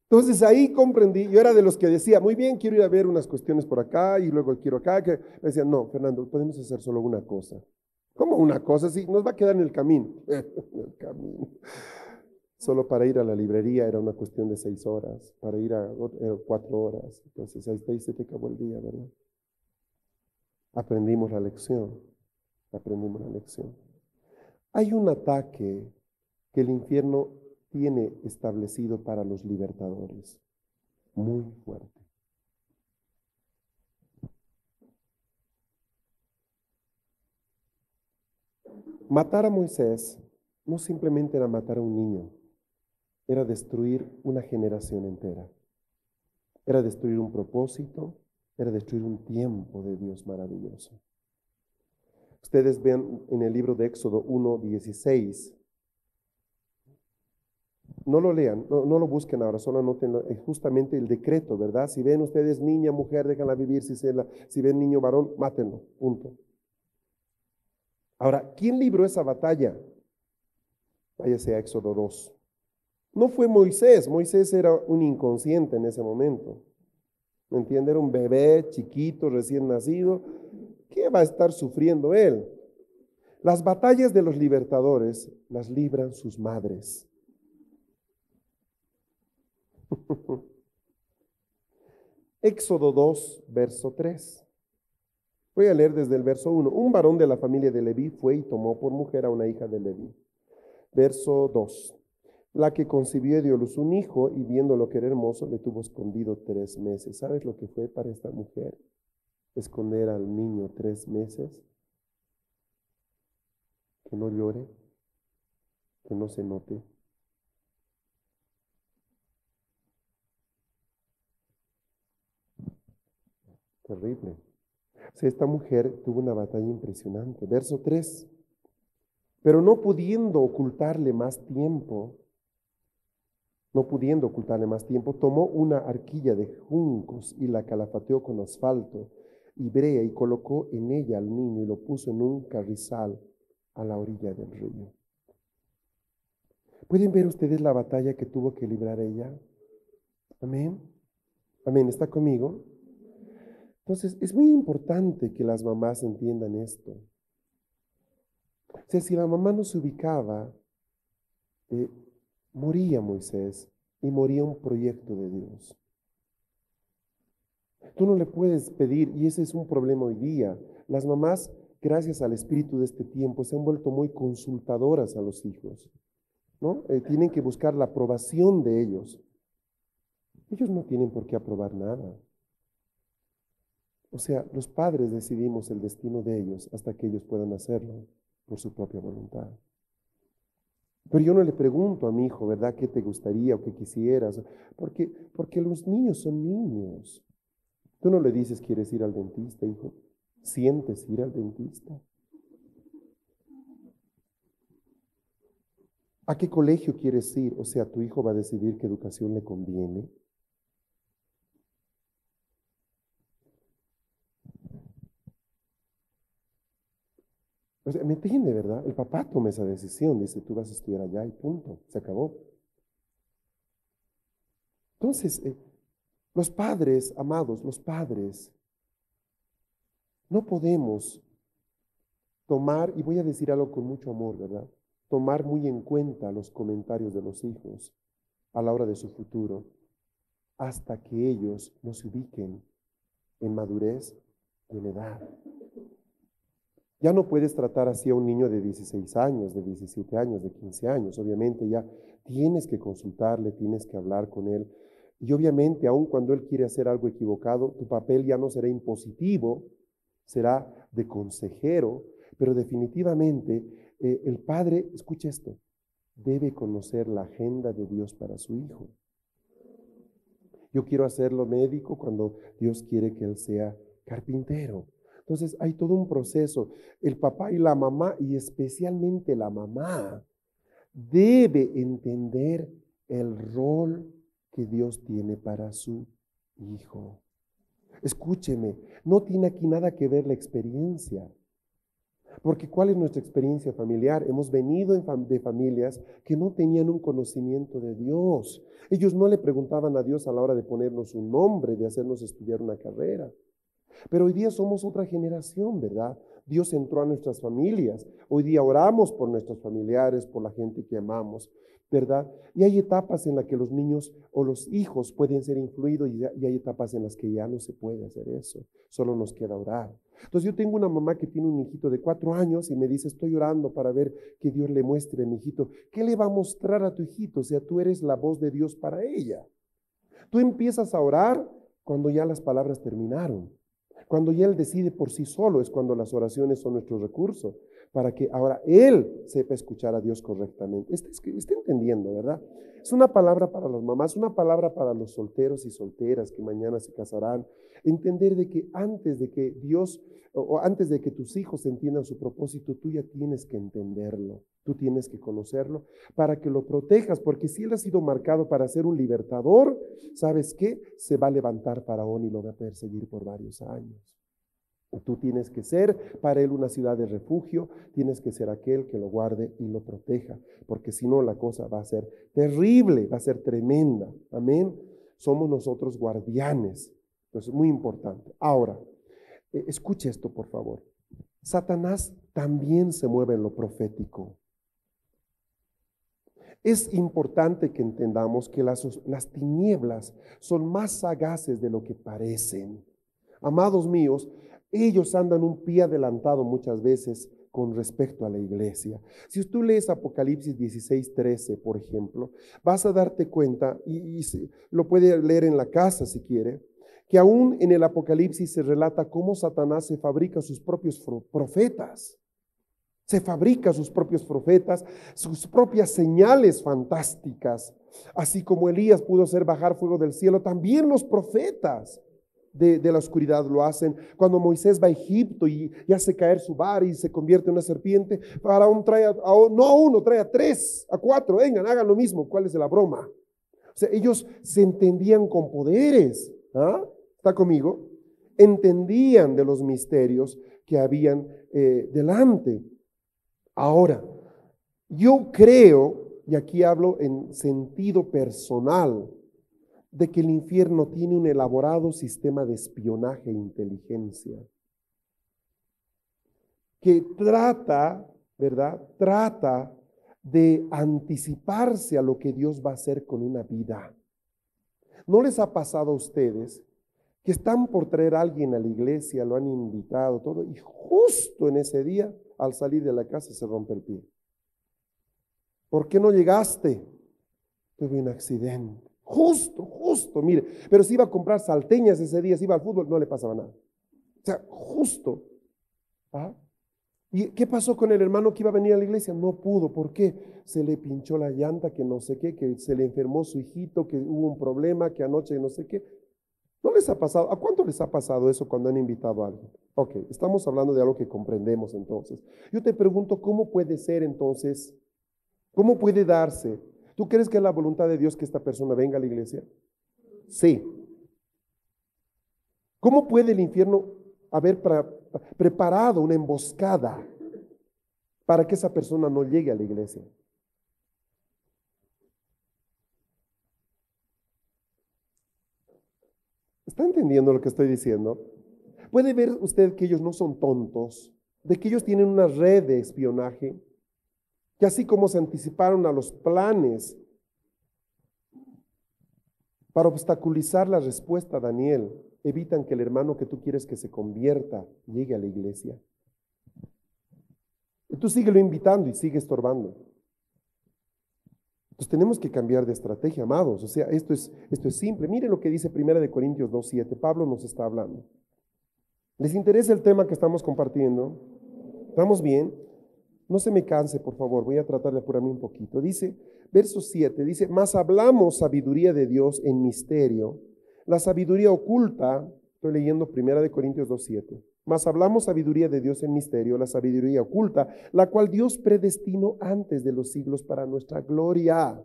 Entonces ahí comprendí, yo era de los que decía, muy bien, quiero ir a ver unas cuestiones por acá y luego quiero acá, me decían, no, Fernando, podemos hacer solo una cosa. ¿Cómo una cosa? Sí, nos va a quedar en el camino. en el camino. Solo para ir a la librería era una cuestión de seis horas, para ir a cuatro horas. Entonces ahí se te acabó el día, ¿verdad? Aprendimos la lección, aprendimos la lección. Hay un ataque que el infierno tiene establecido para los libertadores, muy fuerte. Matar a Moisés no simplemente era matar a un niño, era destruir una generación entera. Era destruir un propósito, era destruir un tiempo de Dios maravilloso. Ustedes ven en el libro de Éxodo 1.16. No lo lean, no, lo busquen ahora, solo anoten justamente el decreto, ¿verdad? Si ven ustedes niña, mujer, déjenla vivir. Si, si ven niño, varón, mátenlo. Punto. Ahora, ¿quién libró esa batalla? Váyase a Éxodo 2. No fue Moisés, Moisés era un inconsciente en ese momento. ¿Me entiende? Era un bebé chiquito, recién nacido. ¿Qué va a estar sufriendo él? Las batallas de los libertadores las libran sus madres. Éxodo 2, verso 3. Voy a leer desde el verso 1. Un varón de la familia de Leví fue y tomó por mujer a una hija de Leví. Verso 2. La que concibió dio luz un hijo y viendo que era hermoso le tuvo escondido tres meses. ¿Sabes lo que fue para esta mujer? Esconder al niño tres meses. Que no llore, que no se note. Terrible. Esta mujer tuvo una batalla impresionante. Verso 3. Pero no pudiendo ocultarle más tiempo, no pudiendo ocultarle más tiempo, tomó una arquilla de juncos y la calafateó con asfalto y brea y colocó en ella al niño y lo puso en un carrizal a la orilla del río. ¿Pueden ver ustedes la batalla que tuvo que librar ella? Amén. Amén. ¿Está conmigo? Entonces, es muy importante que las mamás entiendan esto. O sea, si la mamá no se ubicaba, eh, moría Moisés y moría un proyecto de Dios. Tú no le puedes pedir, y ese es un problema hoy día. Las mamás, gracias al espíritu de este tiempo, se han vuelto muy consultadoras a los hijos. ¿no? Eh, tienen que buscar la aprobación de ellos. Ellos no tienen por qué aprobar nada. O sea, los padres decidimos el destino de ellos hasta que ellos puedan hacerlo por su propia voluntad. Pero yo no le pregunto a mi hijo, ¿verdad? ¿Qué te gustaría o qué quisieras? Porque, porque los niños son niños. Tú no le dices, ¿quieres ir al dentista, hijo? ¿Sientes ir al dentista? ¿A qué colegio quieres ir? O sea, tu hijo va a decidir qué educación le conviene. ¿Me entiende, verdad? El papá toma esa decisión, dice, tú vas a estudiar allá y punto, se acabó. Entonces, eh, los padres, amados, los padres, no podemos tomar, y voy a decir algo con mucho amor, ¿verdad? Tomar muy en cuenta los comentarios de los hijos a la hora de su futuro, hasta que ellos no se ubiquen en madurez y en edad. Ya no puedes tratar así a un niño de 16 años, de 17 años, de 15 años. Obviamente ya tienes que consultarle, tienes que hablar con él. Y obviamente, aun cuando él quiere hacer algo equivocado, tu papel ya no será impositivo, será de consejero, pero definitivamente eh, el padre, escucha esto, debe conocer la agenda de Dios para su hijo. Yo quiero hacerlo médico cuando Dios quiere que él sea carpintero. Entonces hay todo un proceso. El papá y la mamá, y especialmente la mamá, debe entender el rol que Dios tiene para su hijo. Escúcheme, no tiene aquí nada que ver la experiencia. Porque ¿cuál es nuestra experiencia familiar? Hemos venido de familias que no tenían un conocimiento de Dios. Ellos no le preguntaban a Dios a la hora de ponernos un nombre, de hacernos estudiar una carrera. Pero hoy día somos otra generación, ¿verdad? Dios entró a nuestras familias. Hoy día oramos por nuestros familiares, por la gente que amamos. ¿verdad? Y hay etapas en las que los niños o los hijos pueden ser influidos y, hay etapas en las que ya no se puede hacer eso, solo nos queda orar. Entonces yo tengo una mamá que tiene un hijito de cuatro años y me dice, estoy orando para ver que Dios le muestre a mi hijito. ¿Qué le va a mostrar a tu hijito? O sea, tú eres la voz de Dios para ella. Tú empiezas a orar cuando ya las palabras terminaron. Cuando ya Él decide por sí solo es cuando las oraciones son nuestro recurso para que ahora él sepa escuchar a Dios correctamente. Está, entendiendo, ¿verdad? Es una palabra para las mamás, una palabra para los solteros y solteras que mañana se casarán. Entender de que antes de que Dios o antes de que tus hijos entiendan su propósito, tú ya tienes que entenderlo, tú tienes que conocerlo para que lo protejas, porque si él ha sido marcado para ser un libertador, ¿sabes qué? Se va a levantar Faraón y lo va a perseguir por varios años. Tú tienes que ser para él una ciudad de refugio, tienes que ser aquel que lo guarde y lo proteja, porque si no la cosa va a ser terrible, va a ser tremenda. Amén. Somos nosotros guardianes. Entonces, muy importante. Ahora, eh, escuche esto, por favor. Satanás también se mueve en lo profético. Es importante que entendamos que las, las tinieblas son más sagaces de lo que parecen. Amados míos, ellos andan un pie adelantado muchas veces con respecto a la iglesia. Si tú lees Apocalipsis 16, 13, por ejemplo, vas a darte cuenta, y, lo puede leer en la casa si quiere, que aún en el Apocalipsis se relata cómo Satanás se fabrica sus propios profetas. Se fabrica sus propios profetas, sus propias señales fantásticas. Así como Elías pudo hacer bajar fuego del cielo, también los profetas de, la oscuridad lo hacen. Cuando Moisés va a Egipto y, hace caer su bar y se convierte en una serpiente, Faraón trae, a, no a uno, trae a tres, a cuatro, vengan, hagan lo mismo. ¿Cuál es la broma? O sea, ellos se entendían con poderes. ¿ah? ¿Está conmigo? Entendían de los misterios que habían eh, delante. Ahora, yo creo, y aquí hablo en sentido personal, de que el infierno tiene un elaborado sistema de espionaje e inteligencia que trata, ¿verdad? Trata de anticiparse a lo que Dios va a hacer con una vida. ¿No les ha pasado a ustedes que están por traer a alguien a la iglesia, lo han invitado, todo, y justo en ese día, al salir de la casa, se rompe el pie? ¿Por qué no llegaste? Tuve un accidente. Justo, justo, mire. Pero si iba a comprar salteñas ese día, si iba al fútbol, no le pasaba nada. O sea, justo. ¿Ah? ¿Y qué pasó con el hermano que iba a venir a la iglesia? No pudo. ¿Por qué? Se le pinchó la llanta, que no sé qué, que se le enfermó su hijito, que hubo un problema, que anoche no sé qué. ¿No les ha pasado? ¿A cuánto les ha pasado eso cuando han invitado a alguien? Ok, estamos hablando de algo que comprendemos entonces. Yo te pregunto, ¿cómo puede ser entonces? ¿Cómo puede darse ¿Tú crees que es la voluntad de Dios que esta persona venga a la iglesia? Sí. ¿Cómo puede el infierno haber preparado una emboscada para que esa persona no llegue a la iglesia? ¿Está entendiendo lo que estoy diciendo? Puede ver usted que ellos no son tontos, de que ellos tienen una red de espionaje, que así como se anticiparon a los planes para obstaculizar la respuesta a Daniel, evitan que el hermano que tú quieres que se convierta llegue a la iglesia. Y tú síguelo invitando y sigue estorbando. Entonces tenemos que cambiar de estrategia, amados. O sea, esto es, esto es simple. Mire lo que dice 1 Corintios 2.7. Pablo nos está hablando. ¿Les interesa el tema que estamos compartiendo? ¿Estamos bien? No se me canse, por favor. Voy a tratar de apurarme un poquito. Dice, verso 7, dice, más hablamos sabiduría de Dios en misterio. La sabiduría oculta, estoy leyendo 1 Corintios 2.7. Mas hablamos sabiduría de Dios en misterio, la sabiduría oculta, la cual Dios predestinó antes de los siglos para nuestra gloria.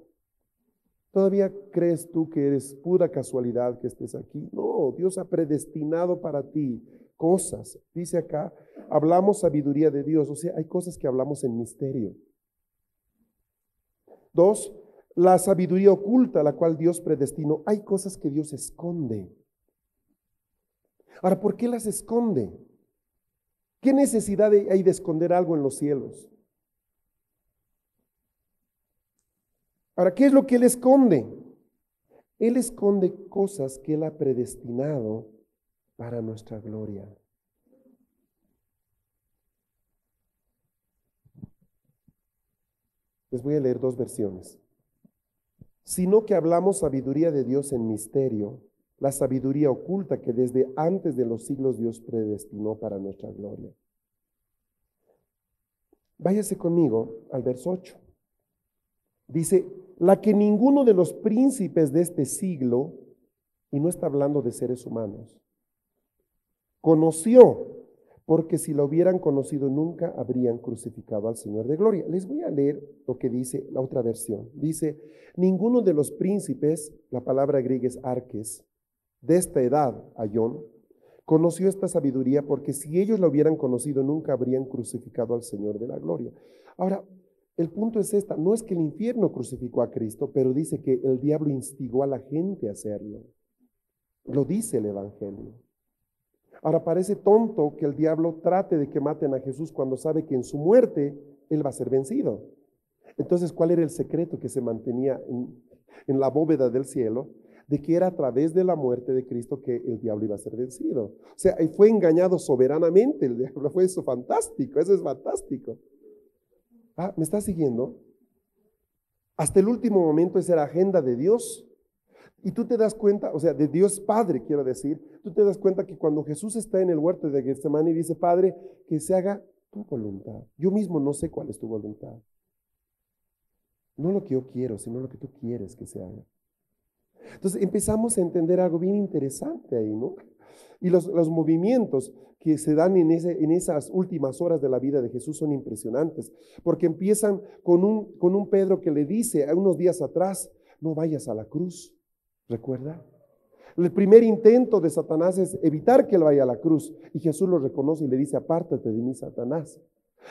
¿Todavía crees tú que eres pura casualidad que estés aquí? No, Dios ha predestinado para ti cosas. Dice acá, hablamos sabiduría de Dios, o sea, hay cosas que hablamos en misterio. Dos, la sabiduría oculta, la cual Dios predestinó. Hay cosas que Dios esconde. Ahora, ¿por qué las esconde? ¿Qué necesidad hay de esconder algo en los cielos? Ahora, ¿qué es lo que Él esconde? Él esconde cosas que Él ha predestinado para nuestra gloria. Les voy a leer dos versiones. Sino que hablamos sabiduría de Dios en misterio, la sabiduría oculta que desde antes de los siglos Dios predestinó para nuestra gloria. Váyase conmigo al verso 8. Dice, la que ninguno de los príncipes de este siglo, y no está hablando de seres humanos, conoció, porque si lo hubieran conocido nunca habrían crucificado al Señor de Gloria. Les voy a leer lo que dice la otra versión. Dice, ninguno de los príncipes, la palabra griega es arques, de esta edad, Ayón, conoció esta sabiduría porque si ellos la hubieran conocido nunca habrían crucificado al Señor de la gloria. Ahora, el punto es esta, no es que el infierno crucificó a Cristo, pero dice que el diablo instigó a la gente a hacerlo. Lo dice el Evangelio. Ahora parece tonto que el diablo trate de que maten a Jesús cuando sabe que en su muerte él va a ser vencido. Entonces, ¿cuál era el secreto que se mantenía en, la bóveda del cielo? de que era a través de la muerte de Cristo que el diablo iba a ser vencido. O sea, fue engañado soberanamente el diablo, fue eso fantástico, eso es fantástico. Ah, ¿me está siguiendo? Hasta el último momento esa era agenda de Dios. Y tú te das cuenta, o sea, de Dios Padre, quiero decir, tú te das cuenta que cuando Jesús está en el huerto de Getsemaní y dice, Padre, que se haga tu voluntad. Yo mismo no sé cuál es tu voluntad. No lo que yo quiero, sino lo que tú quieres que se haga. Entonces empezamos a entender algo bien interesante ahí, ¿no? Y los, movimientos que se dan en, ese, en, esas últimas horas de la vida de Jesús son impresionantes, porque empiezan con un, con un Pedro que le dice unos días atrás, no vayas a la cruz, ¿recuerda? El primer intento de Satanás es evitar que él vaya a la cruz, y Jesús lo reconoce y le dice, apártate de mí, Satanás.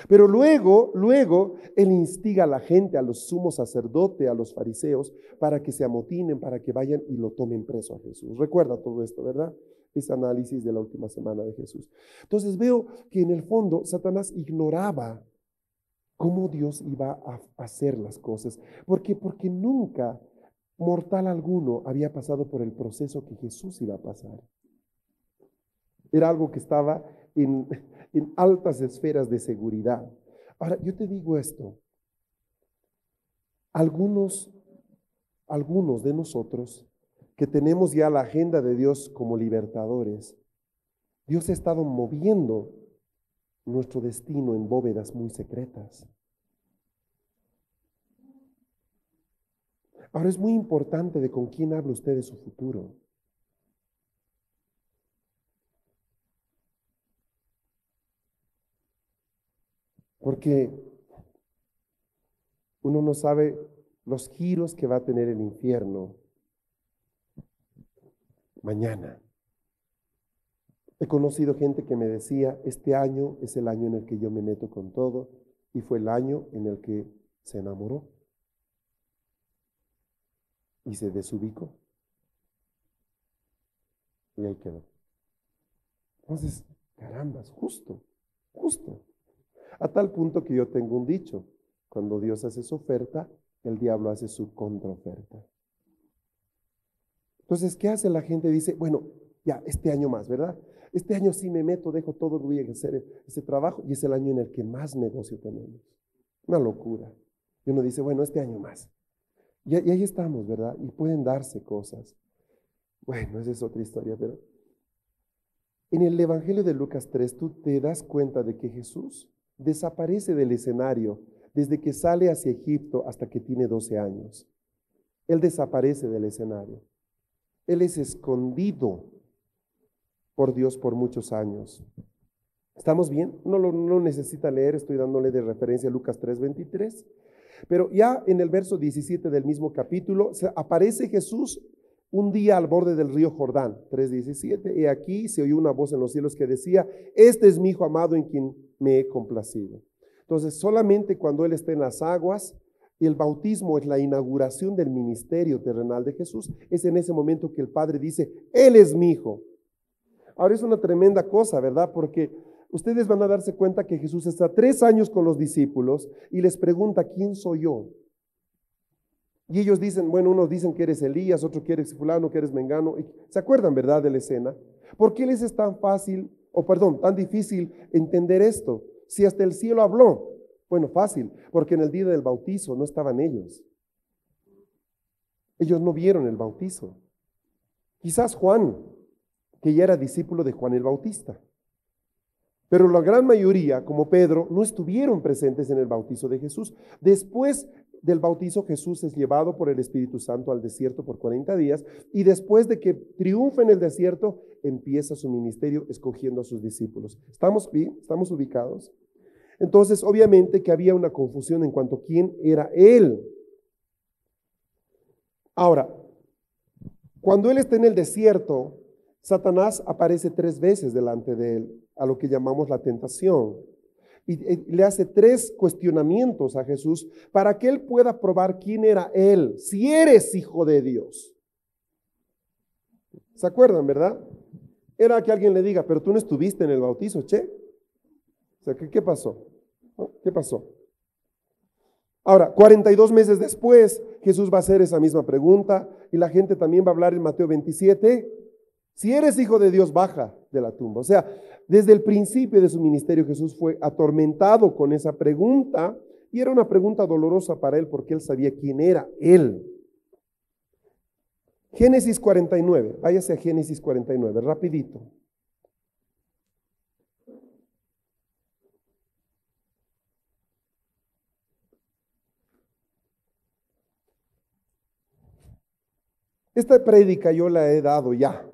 Pero luego, luego, él instiga a la gente, a los sumos sacerdotes, a los fariseos, para que se amotinen, para que vayan y lo tomen preso a Jesús. Recuerda todo esto, ¿verdad? Ese análisis de la última semana de Jesús. Entonces veo que en el fondo Satanás ignoraba cómo Dios iba a hacer las cosas. ¿Por qué? Porque nunca mortal alguno había pasado por el proceso que Jesús iba a pasar. Era algo que estaba en, en altas esferas de seguridad. Ahora, yo te digo esto. Algunos, algunos de nosotros que tenemos ya la agenda de Dios como libertadores, Dios ha estado moviendo nuestro destino en bóvedas muy secretas. Ahora es muy importante de con quién habla usted de su futuro. Porque uno no sabe los giros que va a tener el infierno mañana. He conocido gente que me decía, este año es el año en el que yo me meto con todo y fue el año en el que se enamoró y se desubicó. Y ahí quedó. Entonces, carambas, justo, justo. A tal punto que yo tengo un dicho, cuando Dios hace su oferta, el diablo hace su contraoferta. Entonces, ¿qué hace la gente? Dice, bueno, ya, este año más, ¿verdad? Este año sí me meto, dejo todo, voy a hacer ese trabajo y es el año en el que más negocio tenemos. Una locura. Y uno dice, bueno, este año más. Y, y ahí estamos, ¿verdad? Y pueden darse cosas. Bueno, esa es otra historia, pero en el Evangelio de Lucas 3 tú te das cuenta de que Jesús desaparece del escenario desde que sale hacia Egipto hasta que tiene 12 años. Él desaparece del escenario. Él es escondido por Dios por muchos años. ¿Estamos bien? No lo no necesita leer, estoy dándole de referencia a Lucas 3:23. Pero ya en el verso 17 del mismo capítulo aparece Jesús un día al borde del río Jordán, 3:17, y aquí se oyó una voz en los cielos que decía, este es mi hijo amado en quien me he complacido. Entonces, solamente cuando Él está en las aguas, el bautismo es la inauguración del ministerio terrenal de Jesús, es en ese momento que el Padre dice, Él es mi hijo. Ahora es una tremenda cosa, ¿verdad? Porque ustedes van a darse cuenta que Jesús está tres años con los discípulos y les pregunta, ¿quién soy yo? Y ellos dicen, bueno, unos dicen que eres Elías, otros que eres fulano, que eres Mengano. ¿Se acuerdan, verdad, de la escena? ¿Por qué les es tan fácil, o perdón, tan difícil entender esto? Si hasta el cielo habló. Bueno, fácil, porque en el día del bautizo no estaban ellos. Ellos no vieron el bautizo. Quizás Juan, que ya era discípulo de Juan el Bautista. Pero la gran mayoría, como Pedro, no estuvieron presentes en el bautizo de Jesús. Después del bautizo, Jesús es llevado por el Espíritu Santo al desierto por 40 días y después de que triunfa en el desierto, empieza su ministerio escogiendo a sus discípulos. ¿Estamos bien? ¿Estamos ubicados? Entonces, obviamente que había una confusión en cuanto a quién era él. Ahora, cuando él está en el desierto, Satanás aparece tres veces delante de él, a lo que llamamos la tentación. Y, le hace tres cuestionamientos a Jesús para que él pueda probar quién era él, si eres hijo de Dios. ¿Se acuerdan, verdad? Era que alguien le diga, pero tú no estuviste en el bautizo, che. O sea, ¿qué, pasó? ¿Qué pasó? Ahora, 42 meses después, Jesús va a hacer esa misma pregunta y la gente también va a hablar en Mateo 27. Si eres hijo de Dios, baja de la tumba. O sea, desde el principio de su ministerio Jesús fue atormentado con esa pregunta y era una pregunta dolorosa para él porque él sabía quién era él. Génesis 49, váyase a Génesis 49, rapidito. Esta prédica yo la he dado ya.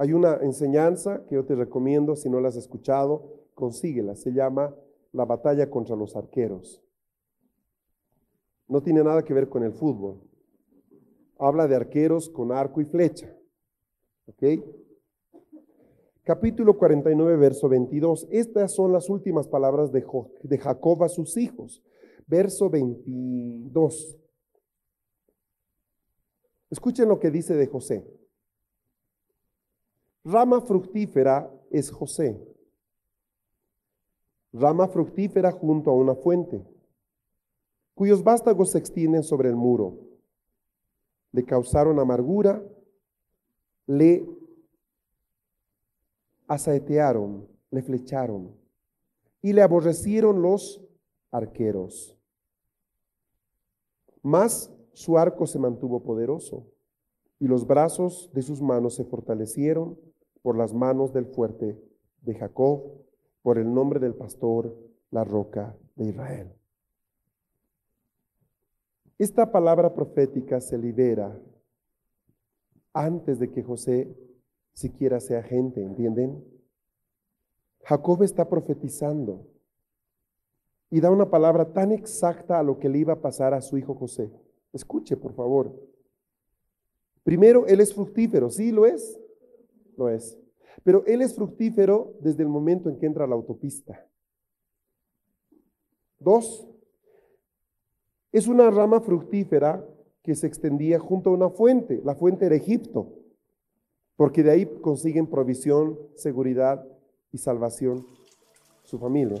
Hay una enseñanza que yo te recomiendo, si no la has escuchado, consíguela. Se llama La batalla contra los arqueros. No tiene nada que ver con el fútbol. Habla de arqueros con arco y flecha. ¿Ok? Capítulo 49, verso 22. Estas son las últimas palabras de, de Jacob a sus hijos. Verso 22. Escuchen lo que dice de José. Rama fructífera es José. Rama fructífera junto a una fuente, cuyos vástagos se extienden sobre el muro. Le causaron amargura, le asaetearon, le flecharon y le aborrecieron los arqueros. Mas su arco se mantuvo poderoso y los brazos de sus manos se fortalecieron por las manos del fuerte de Jacob, por el nombre del pastor, la roca de Israel. Esta palabra profética se libera antes de que José siquiera sea gente, ¿entienden? Jacob está profetizando y da una palabra tan exacta a lo que le iba a pasar a su hijo José. Escuche, por favor. Primero, Él es fructífero. ¿Sí lo es? Lo es. Pero Él es fructífero desde el momento en que entra a la autopista. Dos, es una rama fructífera que se extendía junto a una fuente. La fuente era Egipto. porque de ahí consiguen provisión, seguridad y salvación su familia.